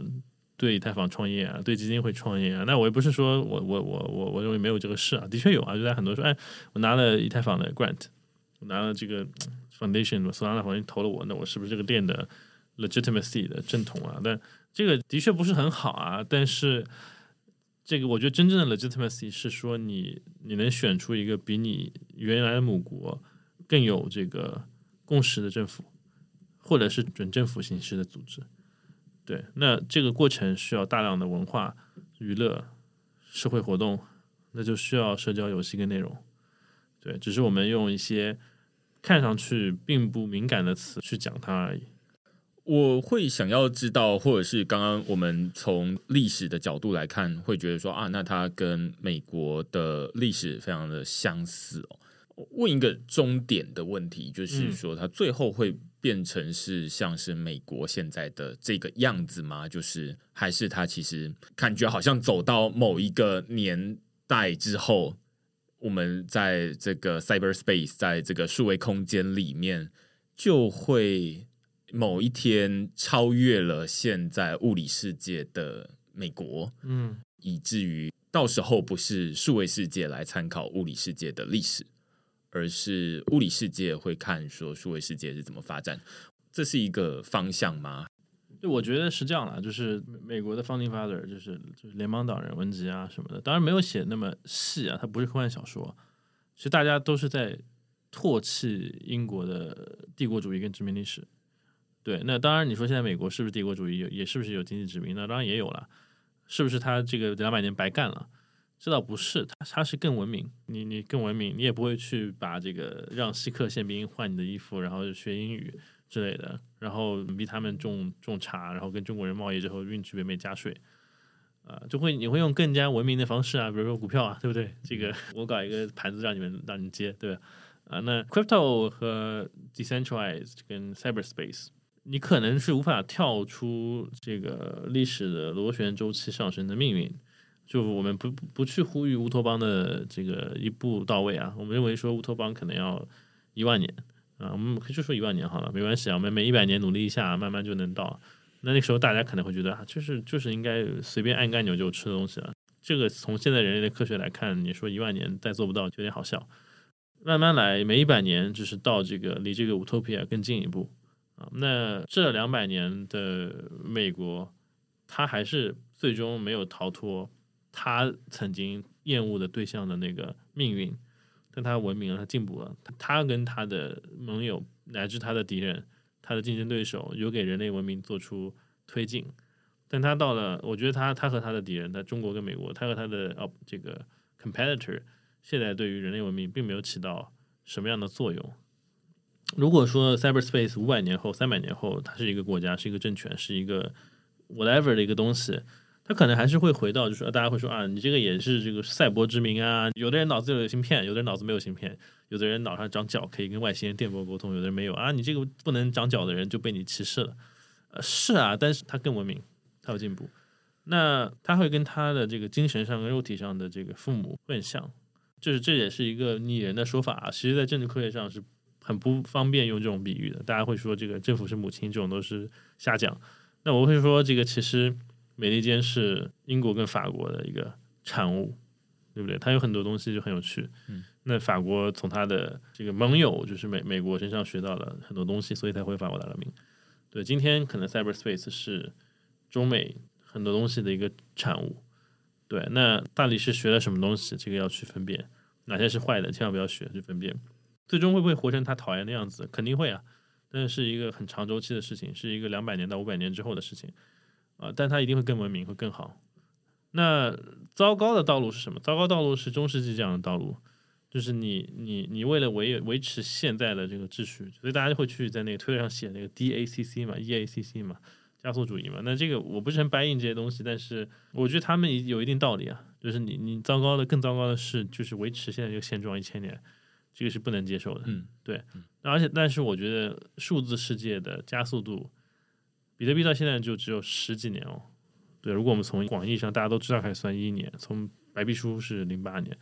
S2: 对以太坊创业啊，对基金会创业啊。那我也不是说我我我我我认为没有这个事啊，的确有啊，就在很多说，哎，我拿了以太坊的 grant，我拿了这个 foundation，索拉纳好像投了我，那我是不是这个店的 legitimacy 的正统啊？但这个的确不是很好啊，但是这个我觉得真正的 legitimacy 是说你你能选出一个比你原来的母国更有这个共识的政府，或者是准政府形式的组织。对，那这个过程需要大量的文化、娱乐、社会活动，那就需要社交游戏跟内容。对，只是我们用一些看上去并不敏感的词去讲它而已。
S1: 我会想要知道，或者是刚刚我们从历史的角度来看，会觉得说啊，那它跟美国的历史非常的相似哦。问一个终点的问题，就是说它最后会变成是像是美国现在的这个样子吗？就是还是它其实感觉好像走到某一个年代之后，我们在这个 cyberspace，在这个数位空间里面就会。某一天超越了现在物理世界的美国，
S2: 嗯，
S1: 以至于到时候不是数位世界来参考物理世界的历史，而是物理世界会看说数位世界是怎么发展，这是一个方向吗？
S2: 对，我觉得是这样啦，就是美国的 founding father 就是就是联邦党人文集啊什么的，当然没有写那么细啊，它不是科幻小说，其实大家都是在唾弃英国的帝国主义跟殖民历史。对，那当然，你说现在美国是不是帝国主义？有也是不是有经济殖民？那当然也有了，是不是他这个两百年白干了？这倒不是，他他是更文明。你你更文明，你也不会去把这个让锡克宪兵换你的衣服，然后学英语之类的，然后逼他们种种茶，然后跟中国人贸易之后运去北美加税，啊，就会你会用更加文明的方式啊，比如说股票啊，对不对？这个我搞一个盘子让你们让你接，对吧？啊，那 crypto 和 decentralized 跟 cyberspace。你可能是无法跳出这个历史的螺旋周期上升的命运，就我们不不去呼吁乌托邦的这个一步到位啊，我们认为说乌托邦可能要一万年啊，我们可以就说一万年好了，没关系啊，我们每一百年努力一下，慢慢就能到。那那时候大家可能会觉得啊，就是就是应该随便按个按钮就吃东西了。这个从现在人类的科学来看，你说一万年再做不到，就有点好笑。慢慢来，每一百年就是到这个离这个乌托比亚更近一步。那这两百年的美国，他还是最终没有逃脱他曾经厌恶的对象的那个命运，但他文明了，他进步了，他跟他的盟友乃至他的敌人、他的竞争对手，有给人类文明做出推进，但他到了，我觉得他他和他的敌人，在中国跟美国，他和他的哦这个 competitor，现在对于人类文明并没有起到什么样的作用。如果说 cyberspace 五百年后、三百年后，它是一个国家、是一个政权、是一个 whatever 的一个东西，它可能还是会回到，就是大家会说啊，你这个也是这个赛博之名啊。有的人脑子有芯片，有的人脑子没有芯片，有的人脑上长角可以跟外星人电波沟通，有的人没有啊。你这个不能长角的人就被你歧视了。呃，是啊，但是他更文明，他有进步，那他会跟他的这个精神上跟肉体上的这个父母会很像，就是这也是一个拟人的说法啊。其实，在政治科学上是。很不方便用这种比喻的，大家会说这个政府是母亲，这种都是瞎讲。那我会说，这个其实美利坚是英国跟法国的一个产物，对不对？它有很多东西就很有趣。
S1: 嗯，
S2: 那法国从它的这个盟友就是美美国身上学到了很多东西，所以才会法国大革命。对，今天可能 cyberspace 是中美很多东西的一个产物。对，那到底是学了什么东西？这个要去分辨哪些是坏的，千万不要学，去分辨。最终会不会活成他讨厌的样子？肯定会啊，但是一个很长周期的事情，是一个两百年到五百年之后的事情啊。但他一定会更文明，会更好。那糟糕的道路是什么？糟糕道路是中世纪这样的道路，就是你你你为了维维持现在的这个秩序，所以大家就会去在那个推特上写那个 DACC 嘛，EACC 嘛，加速主义嘛。那这个我不是很白印这些东西，但是我觉得他们有一定道理啊。就是你你糟糕的更糟糕的是，就是维持现在这个现状一千年。这个是不能接受的，
S1: 嗯，
S2: 对，而且但是我觉得数字世界的加速度比比特币到现在就只有十几年哦。对，如果我们从广义上大家都知道开始算一年，从白皮书是零八年，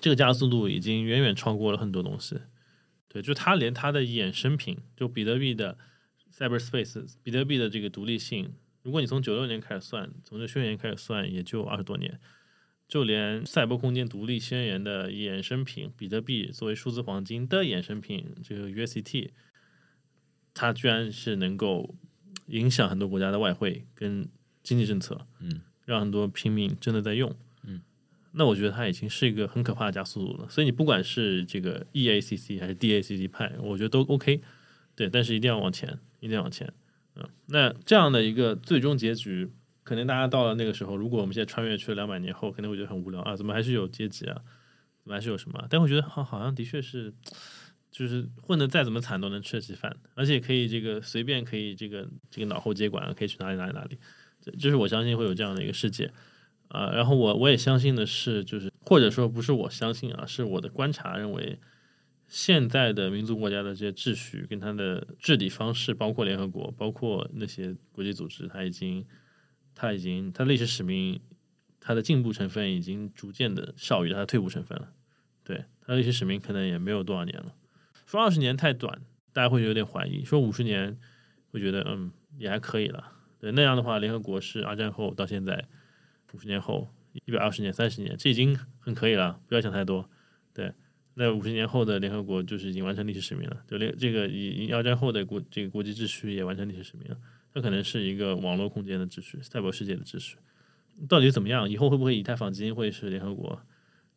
S2: 这个加速度已经远远超过了很多东西。对，就它连它的衍生品，就比特币的 cyberspace，比特币的这个独立性，如果你从九六年开始算，从这宣言开始算，也就二十多年。就连赛博空间独立宣言的衍生品比特币作为数字黄金的衍生品，这个 USDT，它居然是能够影响很多国家的外汇跟经济政策，
S1: 嗯，
S2: 让很多平民真的在用，
S1: 嗯，
S2: 那我觉得它已经是一个很可怕的加速度了。所以你不管是这个 EACC 还是 DACC 派，我觉得都 OK，对，但是一定要往前，一定要往前，嗯，那这样的一个最终结局。可能大家到了那个时候，如果我们现在穿越去了两百年后，可能会觉得很无聊啊，怎么还是有阶级啊，怎么还是有什么？但我觉得好，好像的确是，就是混的再怎么惨都能吃得起饭，而且可以这个随便可以这个这个脑后接管，可以去哪里哪里哪里，这就是我相信会有这样的一个世界啊。然后我我也相信的是，就是或者说不是我相信啊，是我的观察认为，现在的民族国家的这些秩序跟它的治理方式，包括联合国，包括那些国际组织，它已经。它已经，它历史使命，它的进步成分已经逐渐的少于它的退步成分了。对，它历史使命可能也没有多少年了。说二十年太短，大家会有点怀疑；说五十年，会觉得嗯也还可以了。对，那样的话，联合国是二战后到现在五十年后一百二十年、三十年，这已经很可以了。不要想太多。对，那五十年后的联合国就是已经完成历史使命了。就联这个以以二战后的国这个国际秩序也完成历史使命了。它可能是一个网络空间的秩序，赛博世界的秩序，到底怎么样？以后会不会以太坊基金会是联合国？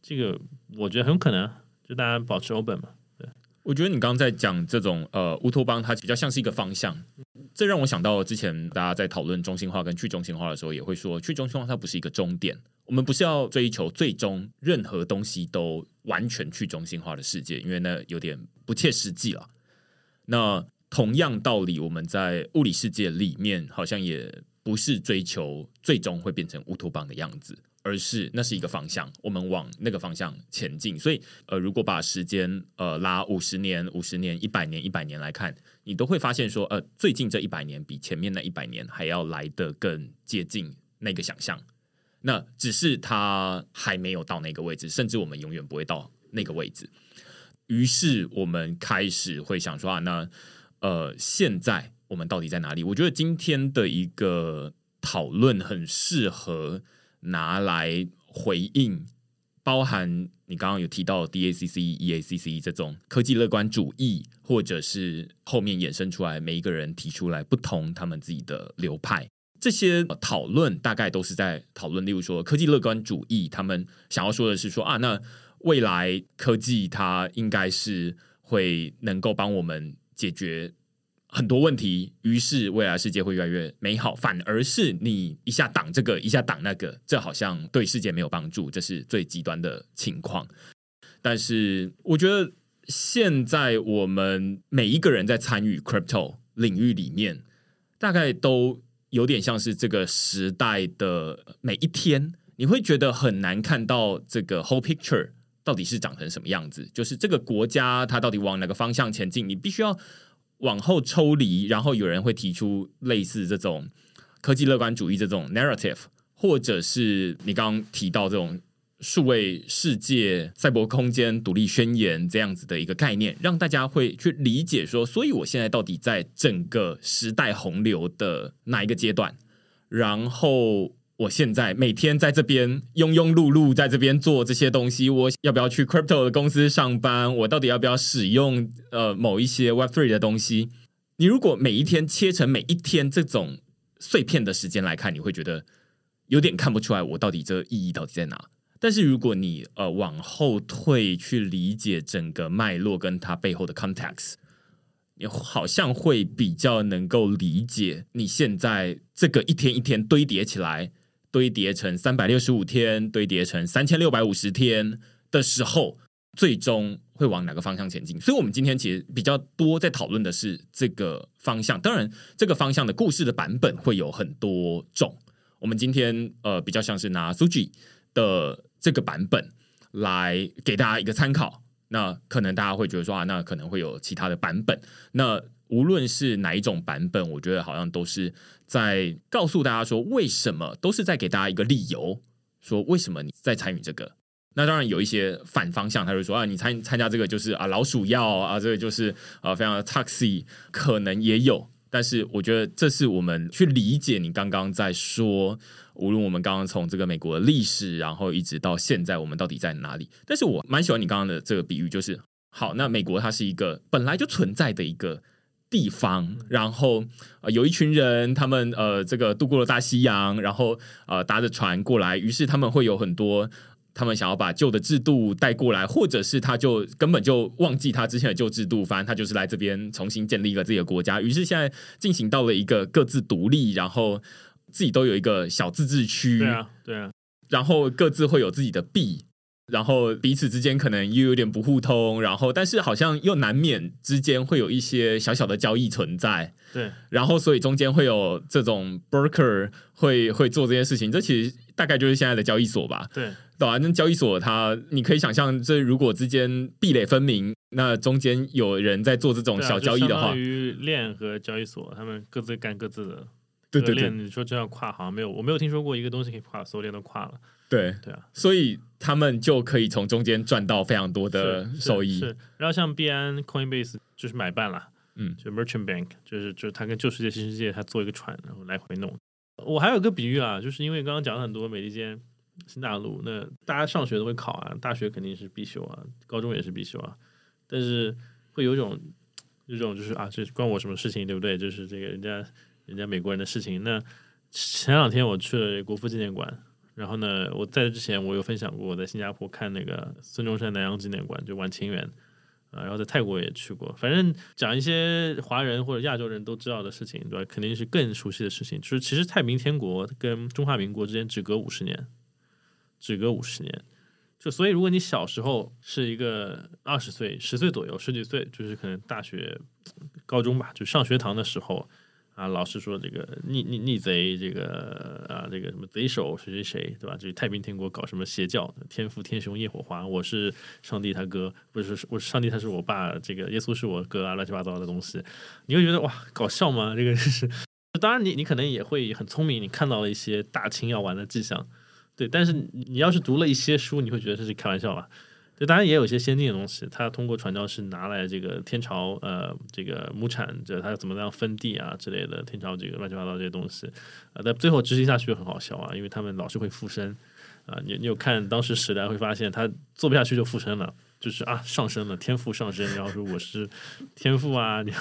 S2: 这个我觉得很有可能，就大家保持 open 嘛。对，
S1: 我觉得你刚刚在讲这种呃乌托邦，它比较像是一个方向，这让我想到之前大家在讨论中心化跟去中心化的时候，也会说去中心化它不是一个终点，我们不是要追求最终任何东西都完全去中心化的世界，因为那有点不切实际了。那同样道理，我们在物理世界里面好像也不是追求最终会变成乌托邦的样子，而是那是一个方向，我们往那个方向前进。所以，呃，如果把时间呃拉五十年、五十年、一百年、一百年来看，你都会发现说，呃，最近这一百年比前面那一百年还要来得更接近那个想象。那只是它还没有到那个位置，甚至我们永远不会到那个位置。于是，我们开始会想说啊，那。呃，现在我们到底在哪里？我觉得今天的一个讨论很适合拿来回应，包含你刚刚有提到 DACC、EACC 这种科技乐观主义，或者是后面衍生出来每一个人提出来不同他们自己的流派，这些讨论大概都是在讨论。例如说，科技乐观主义，他们想要说的是说啊，那未来科技它应该是会能够帮我们。解决很多问题，于是未来世界会越来越美好。反而是你一下挡这个，一下挡那个，这好像对世界没有帮助，这是最极端的情况。但是我觉得现在我们每一个人在参与 crypto 领域里面，大概都有点像是这个时代的每一天，你会觉得很难看到这个 whole picture。到底是长成什么样子？就是这个国家它到底往哪个方向前进？你必须要往后抽离，然后有人会提出类似这种科技乐观主义这种 narrative，或者是你刚刚提到这种数位世界、赛博空间独立宣言这样子的一个概念，让大家会去理解说，所以我现在到底在整个时代洪流的哪一个阶段？然后。我现在每天在这边庸庸碌碌，在这边做这些东西，我要不要去 crypto 的公司上班？我到底要不要使用呃某一些 Web Three 的东西？你如果每一天切成每一天这种碎片的时间来看，你会觉得有点看不出来我到底这意义到底在哪。但是如果你呃往后退去理解整个脉络跟它背后的 context。你好像会比较能够理解你现在这个一天一天堆叠起来，堆叠成三百六十五天，堆叠成三千六百五十天的时候，最终会往哪个方向前进？所以，我们今天其实比较多在讨论的是这个方向。当然，这个方向的故事的版本会有很多种。我们今天呃，比较像是拿 Suji 的这个版本来给大家一个参考。那可能大家会觉得说啊，那可能会有其他的版本。那无论是哪一种版本，我觉得好像都是在告诉大家说，为什么都是在给大家一个理由，说为什么你在参与这个。那当然有一些反方向，他就说啊，你参参加这个就是啊老鼠药啊，这个就是啊非常的 taxi，可能也有。但是我觉得这是我们去理解你刚刚在说，无论我们刚刚从这个美国的历史，然后一直到现在，我们到底在哪里？但是我蛮喜欢你刚刚的这个比喻，就是好，那美国它是一个本来就存在的一个地方，然后呃有一群人，他们呃这个渡过了大西洋，然后呃搭着船过来，于是他们会有很多。他们想要把旧的制度带过来，或者是他就根本就忘记他之前的旧制度，反正他就是来这边重新建立一个自己的国家。于是现在进行到了一个各自独立，然后自己都有一个小自治区，
S2: 对啊，对啊，
S1: 然后各自会有自己的币，然后彼此之间可能又有点不互通，然后但是好像又难免之间会有一些小小的交易存在，
S2: 对，
S1: 然后所以中间会有这种 broker 会会做这件事情，这其实大概就是现在的交易所吧，
S2: 对。
S1: 对啊，那交易所它，你可以想象，这如果之间壁垒分明，那中间有人在做这种小交易的话，
S2: 于链和交易所，他们各自干各自的。
S1: 对对对，
S2: 你说这样跨，行没有，我没有听说过一个东西可以跨，所有链都跨了。
S1: 对
S2: 对啊，
S1: 所以他们就可以从中间赚到非常多的收益。
S2: 是，然后像币安、Coinbase 就是买办了，
S1: 嗯，
S2: 就 Merchant Bank，就是就是他跟旧世界、新世界，他做一个船，然后来回弄。我还有个比喻啊，就是因为刚刚讲了很多美利坚。新大陆，那大家上学都会考啊，大学肯定是必修啊，高中也是必修啊，但是会有种，有种就是啊，这关我什么事情，对不对？就是这个人家人家美国人的事情。那前两天我去了国父纪念馆，然后呢，我在这之前我有分享过，我在新加坡看那个孙中山南洋纪念馆，就玩清源啊，然后在泰国也去过，反正讲一些华人或者亚洲人都知道的事情，对吧？肯定是更熟悉的事情。就是其实太平天国跟中华民国之间只隔五十年。只隔五十年，就所以，如果你小时候是一个二十岁、十岁左右、十几岁，就是可能大学、高中吧，就上学堂的时候啊，老是说这个逆逆逆贼，这个啊，这个什么贼首谁谁谁，对吧？就是太平天国搞什么邪教，天父天雄夜火花，我是上帝他哥，不是我上帝他是我爸，这个耶稣是我哥啊，乱七八糟的东西，你会觉得哇，搞笑吗？这个是，[laughs] 当然你你可能也会很聪明，你看到了一些大清要完的迹象。对，但是你要是读了一些书，你会觉得这是开玩笑吧？对，当然也有一些先进的东西，他通过传教士拿来这个天朝呃这个亩产，这他怎么样分地啊之类的，天朝这个乱七八糟这些东西，啊，但最后执行下去就很好笑啊，因为他们老是会附身啊，你你有看当时时代会发现他做不下去就附身了。就是啊，上升了，天赋上升，然后说我是天赋啊，你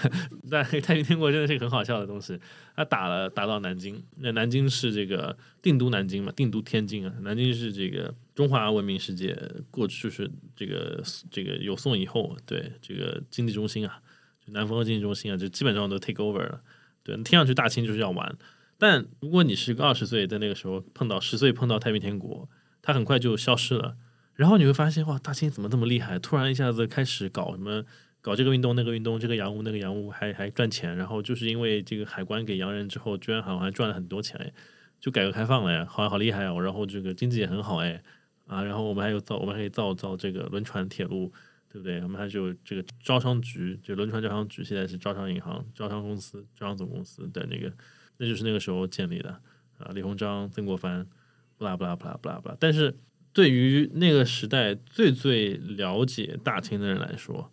S2: [laughs] 但太平天国真的是个很好笑的东西。他打了打到南京，那南京是这个定都南京嘛，定都天津啊，南京是这个中华文明世界过去就是这个这个有宋以后对这个经济中心啊，就南方的经济中心啊，就基本上都 take over 了。对，听上去大清就是要玩，但如果你是个二十岁，在那个时候碰到十岁碰到太平天国，它很快就消失了。然后你会发现，哇，大清怎么这么厉害？突然一下子开始搞什么，搞这个运动那个运动，这个洋务那个洋务，还还赚钱。然后就是因为这个海关给洋人之后，居然好像还赚了很多钱哎，就改革开放了呀，好像好厉害哦。然后这个经济也很好哎，啊，然后我们还有造，我们还可以造造这个轮船铁路，对不对？我们还有这个招商局，就轮船招商局，现在是招商银行、招商公司、招商总公司的那个，那就是那个时候建立的啊。李鸿章、曾国藩，不啦不啦不啦不啦不啦，但是。对于那个时代最最了解大清的人来说，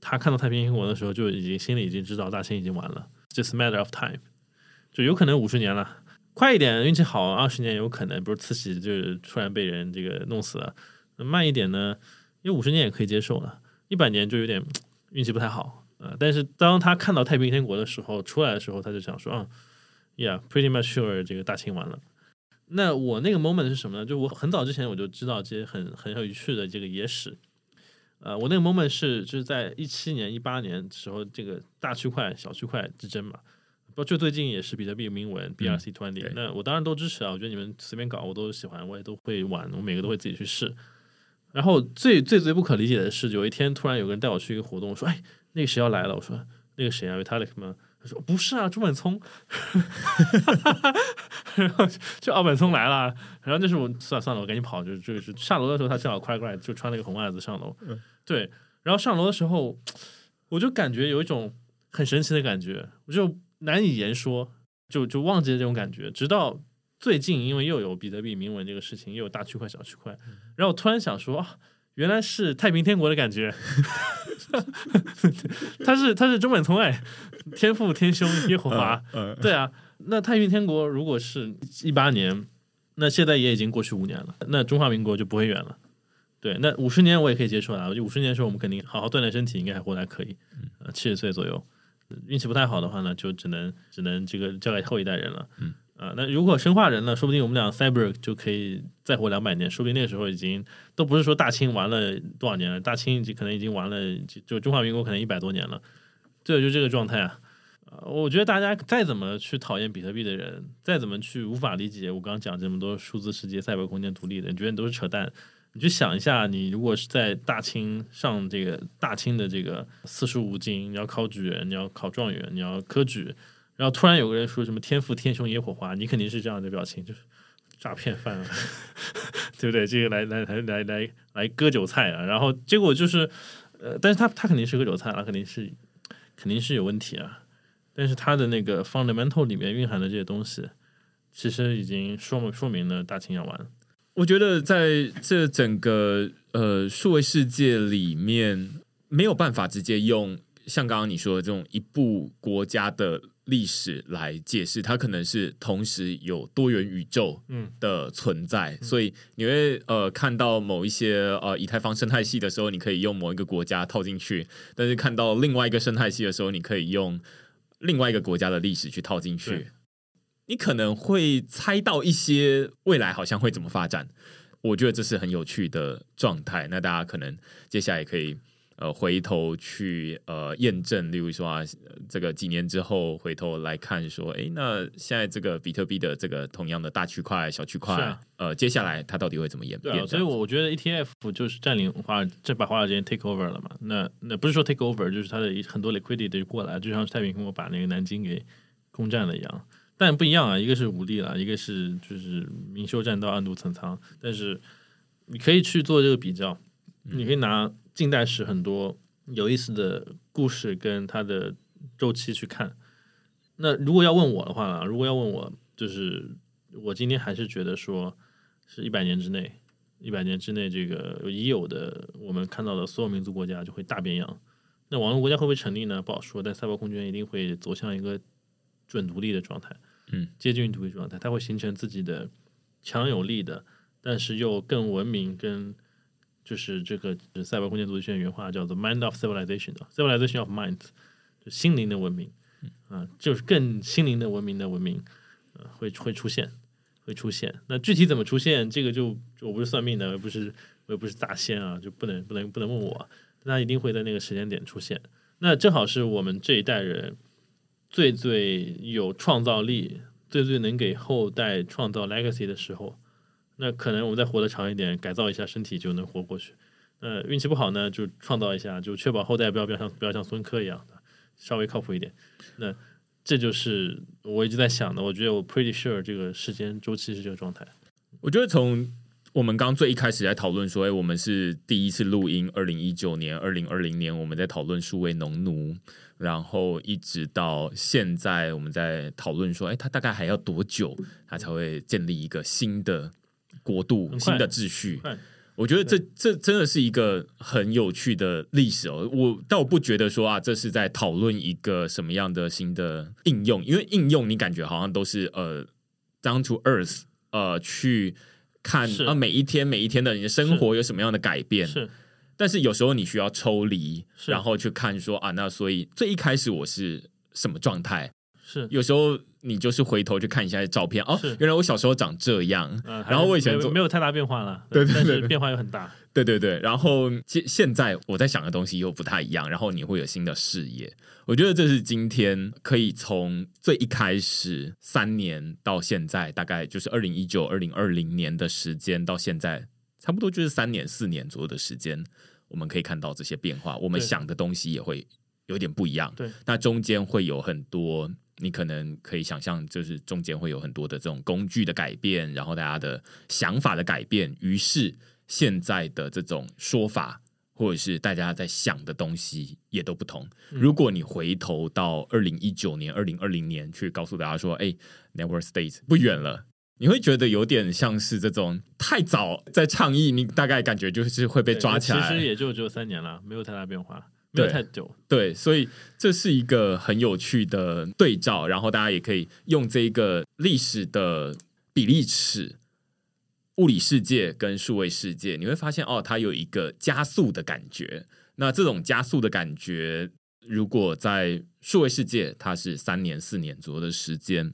S2: 他看到太平天国的时候，就已经心里已经知道大清已经完了，just matter of time，就有可能五十年了，快一点运气好二十年有可能，比如慈禧就是突然被人这个弄死了，慢一点呢，因为五十年也可以接受了，一百年就有点运气不太好啊。但是当他看到太平天国的时候，出来的时候，他就想说啊，yeah，pretty much sure 这个大清完了。那我那个 moment 是什么呢？就我很早之前我就知道这些很很有趣的这个野史，呃，我那个 moment 是就是在一七年、一八年时候，这个大区块、小区块之争嘛，不，就最近也是比特币铭文 BRC 突然点，那我当然都支持啊，我觉得你们随便搞我都喜欢，我也都会玩，我每个都会自己去试。然后最最最不可理解的是，有一天突然有个人带我去一个活动，说：“哎，那个谁要来了？”我说：“那个谁啊？Vitalik 吗？”他说不是啊，朱本聪，[laughs] 然后就奥本聪来了，然后那时候我算了算了，我赶紧跑，就就是下楼的时候，他正好快过来，就穿了个红袜子上楼，对，然后上楼的时候，我就感觉有一种很神奇的感觉，我就难以言说，就就忘记了这种感觉，直到最近，因为又有比特币铭文这个事情，又有大区块小区块，然后我突然想说啊。原来是太平天国的感觉，[laughs] 他是他是中本聪哎，天父天兄耶和华，[laughs] 对啊，那太平天国如果是一八年，那现在也已经过去五年了，那中华民国就不会远了。对，那五十年我也可以接受啊，五十年的时候我们肯定好好锻炼身体，应该还活得还可以。呃，七十岁左右，运气不太好的话呢，就只能只能这个交给后一代人了。嗯。啊，那如果生化人呢？说不定我们俩 Cyber 就可以再活两百年，说不定那个时候已经都不是说大清玩了多少年了，大清可能已经玩了就中华民国可能一百多年了，对，就这个状态啊。我觉得大家再怎么去讨厌比特币的人，再怎么去无法理解我刚刚讲这么多数字世界、赛博空间独立的，你觉得你都是扯淡？你去想一下，你如果是在大清上这个大清的这个四书五经，你要考举人，你要考状元，你要科举。然后突然有个人说什么天赋天雄野火花，你肯定是这样的表情，就是诈骗犯，[laughs] 对不对？这个来来来来来来割韭菜啊！然后结果就是，呃，但是他他肯定是割韭菜了，肯定是肯定是有问题啊。但是他的那个 fundamental 里面蕴含的这些东西，其实已经说明说明了大清要完。
S1: 我觉得在这整个呃数位世界里面，没有办法直接用像刚刚你说的这种一部国家的。历史来解释，它可能是同时有多元宇宙的存在，所以你会呃看到某一些呃以太坊生态系的时候，你可以用某一个国家套进去；但是看到另外一个生态系的时候，你可以用另外一个国家的历史去套进去。你可能会猜到一些未来好像会怎么发展，我觉得这是很有趣的状态。那大家可能接下来可以。呃，回头去呃验证，例如说啊，这个几年之后回头来看，说，哎，那现在这个比特币的这个同样的大区块、小区块，呃，接下来它到底会怎么演变？
S2: 所以我觉得 ETF 就是占领华，这把华尔街 take over 了嘛。那那不是说 take over，就是它的很多 liquidity 过来，就像太平我把那个南京给攻占了一样。但不一样啊，一个是武力了，一个是就是明修栈道，暗度陈仓。但是你可以去做这个比较，你可以拿。近代史很多有意思的故事跟它的周期去看。那如果要问我的话，如果要问我，就是我今天还是觉得说，是一百年之内，一百年之内这个已有的我们看到的所有民族国家就会大变样。那网络国家会不会成立呢？不好说。但赛博空间一定会走向一个准独立的状态，
S1: 嗯，
S2: 接近独立状态，它会形成自己的强有力的，但是又更文明跟。就是这个赛博空间组织学原话叫做 “mind of civilization”，civilization of mind，就心灵的文明啊，就是更心灵的文明的文明，呃，会会出现，会出现。那具体怎么出现，这个就我不是算命的，我不是我也不是大仙啊，就不能不能不能问我。那一定会在那个时间点出现。那正好是我们这一代人最最有创造力、最最能给后代创造 legacy 的时候。那可能我们再活得长一点，改造一下身体就能活过去。那，运气不好呢，就创造一下，就确保后代不要不要像不要像孙科一样的，稍微靠谱一点。那这就是我一直在想的。我觉得我 pretty sure 这个时间周期是这个状态。
S1: 我觉得从我们刚最一开始在讨论说，哎，我们是第一次录音，二零一九年、二零二零年我们在讨论数位农奴，然后一直到现在我们在讨论说，哎，他大概还要多久，他才会建立一个新的。国度新的秩序，我觉得这这真的是一个很有趣的历史哦。我但我不觉得说啊，这是在讨论一个什么样的新的应用，因为应用你感觉好像都是呃，down to earth，呃，去看啊每一天每一天的你的生活有什么样的改变。
S2: 是，
S1: 但是有时候你需要抽离，然后去看说啊，那所以最一开始我是什么状态？
S2: 是，
S1: 有时候。你就是回头去看一下照片哦，原来我小时候长这样，然后我以前
S2: 没有太大变化了，[laughs]
S1: 对，
S2: 但是变化又很大，
S1: 对对对。然后现现在我在想的东西又不太一样，然后你会有新的视野。我觉得这是今天可以从最一开始三年到现在，大概就是二零一九、二零二零年的时间到现在，差不多就是三年、四年左右的时间，我们可以看到这些变化，我们想的东西也会。有点不一样。
S2: 对，
S1: 那中间会有很多，你可能可以想象，就是中间会有很多的这种工具的改变，然后大家的想法的改变，于是现在的这种说法。或者是大家在想的东西也都不同。如果你回头到二零一九年、二零二零年去告诉大家说：“哎，Network State 不远了。”你会觉得有点像是这种太早在倡议，你大概感觉就是会被抓起来。
S2: 其实也就只有三年了，没有太大变化，没有太久。
S1: 对，所以这是一个很有趣的对照，然后大家也可以用这一个历史的比例尺。物理世界跟数位世界，你会发现哦，它有一个加速的感觉。那这种加速的感觉，如果在数位世界，它是三年、四年左右的时间；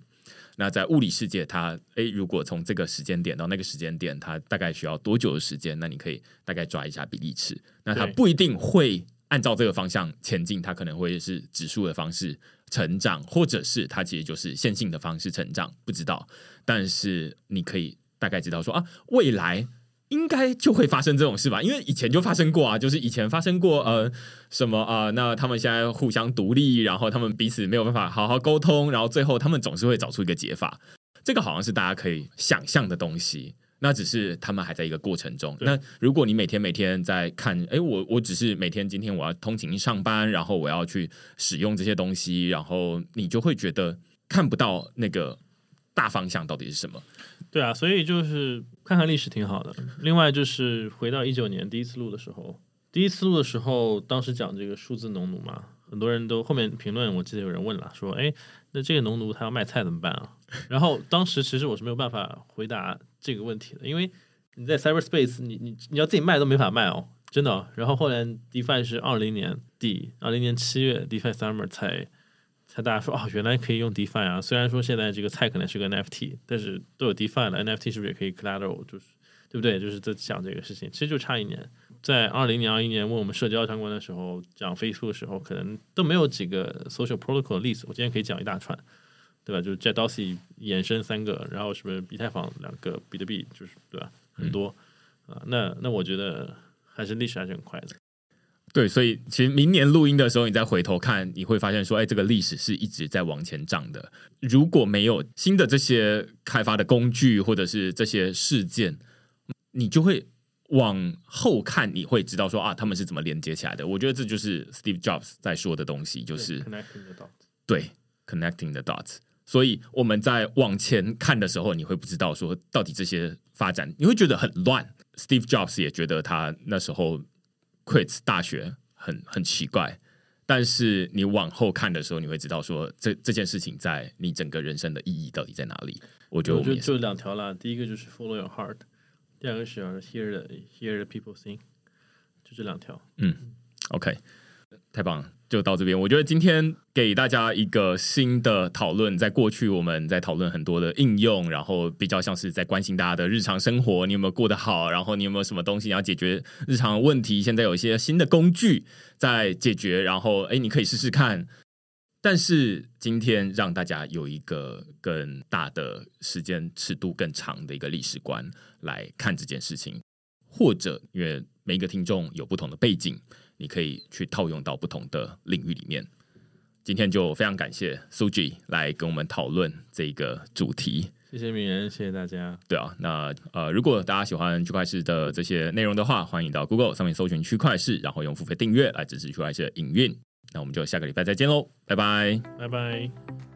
S1: 那在物理世界，它诶，如果从这个时间点到那个时间点，它大概需要多久的时间？那你可以大概抓一下比例尺。那它不一定会按照这个方向前进，它可能会是指数的方式成长，或者是它其实就是线性的方式成长，不知道。但是你可以。大概知道说啊，未来应该就会发生这种事吧，因为以前就发生过啊，就是以前发生过呃什么啊，那他们现在互相独立，然后他们彼此没有办法好好沟通，然后最后他们总是会找出一个解法。这个好像是大家可以想象的东西，那只是他们还在一个过程中。那如果你每天每天在看，哎，我我只是每天今天我要通勤上班，然后我要去使用这些东西，然后你就会觉得看不到那个大方向到底是什么。
S2: 对啊，所以就是看看历史挺好的。另外就是回到一九年第一次录的时候，第一次录的时候，当时讲这个数字农奴嘛，很多人都后面评论，我记得有人问了，说：“哎，那这个农奴他要卖菜怎么办啊？”然后当时其实我是没有办法回答这个问题的，因为你在 Cyberspace，你你你要自己卖都没法卖哦，真的。然后后来 DeFi 是二零年底，二零年七月 DeFi Summer 才。才大家说哦，原来可以用 DeFi 啊！虽然说现在这个菜可能是个 NFT，但是都有 DeFi 了，NFT 是不是也可以 Collateral？就是对不对？就是在讲这个事情，其实就差一年。在二零年、二一年问我们社交相关的时候，讲 Facebook 的时候，可能都没有几个 Social Protocol 的例子。我今天可以讲一大串，对吧？就是 Jet Dorsey 衍生三个，然后什么以太坊两个，比特币就是对吧？很多啊。那那我觉得还是历史还是很快的。
S1: 对，所以其实明年录音的时候，你再回头看，你会发现说，哎，这个历史是一直在往前涨的。如果没有新的这些开发的工具，或者是这些事件，你就会往后看，你会知道说啊，他们是怎么连接起来的。我觉得这就是 Steve Jobs 在说的东西，就是 connecting the dots 对 connecting the dots。所以我们在往前看的时候，你会不知道说到底这些发展，你会觉得很乱。Steve Jobs 也觉得他那时候。quit 大学很很奇怪，但是你往后看的时候，你会知道说这这件事情在你整个人生的意义到底在哪里？我觉得我
S2: 就就两条啦，第一个就是 follow your heart，第二个是 hear the hear the people sing，就这两条。
S1: 嗯，OK，太棒了。就到这边，我觉得今天给大家一个新的讨论。在过去，我们在讨论很多的应用，然后比较像是在关心大家的日常生活，你有没有过得好？然后你有没有什么东西要解决日常问题？现在有一些新的工具在解决，然后哎，你可以试试看。但是今天让大家有一个更大的时间尺度、更长的一个历史观来看这件事情，或者因为每一个听众有不同的背景。你可以去套用到不同的领域里面。今天就非常感谢苏 G 来跟我们讨论这个主题。
S2: 谢谢名人，谢谢大家。
S1: 对啊，那呃，如果大家喜欢区块市的这些内容的话，欢迎到 Google 上面搜寻区块市，然后用付费订阅来支持区块市的营运。那我们就下个礼拜再见喽，拜拜，
S2: 拜拜。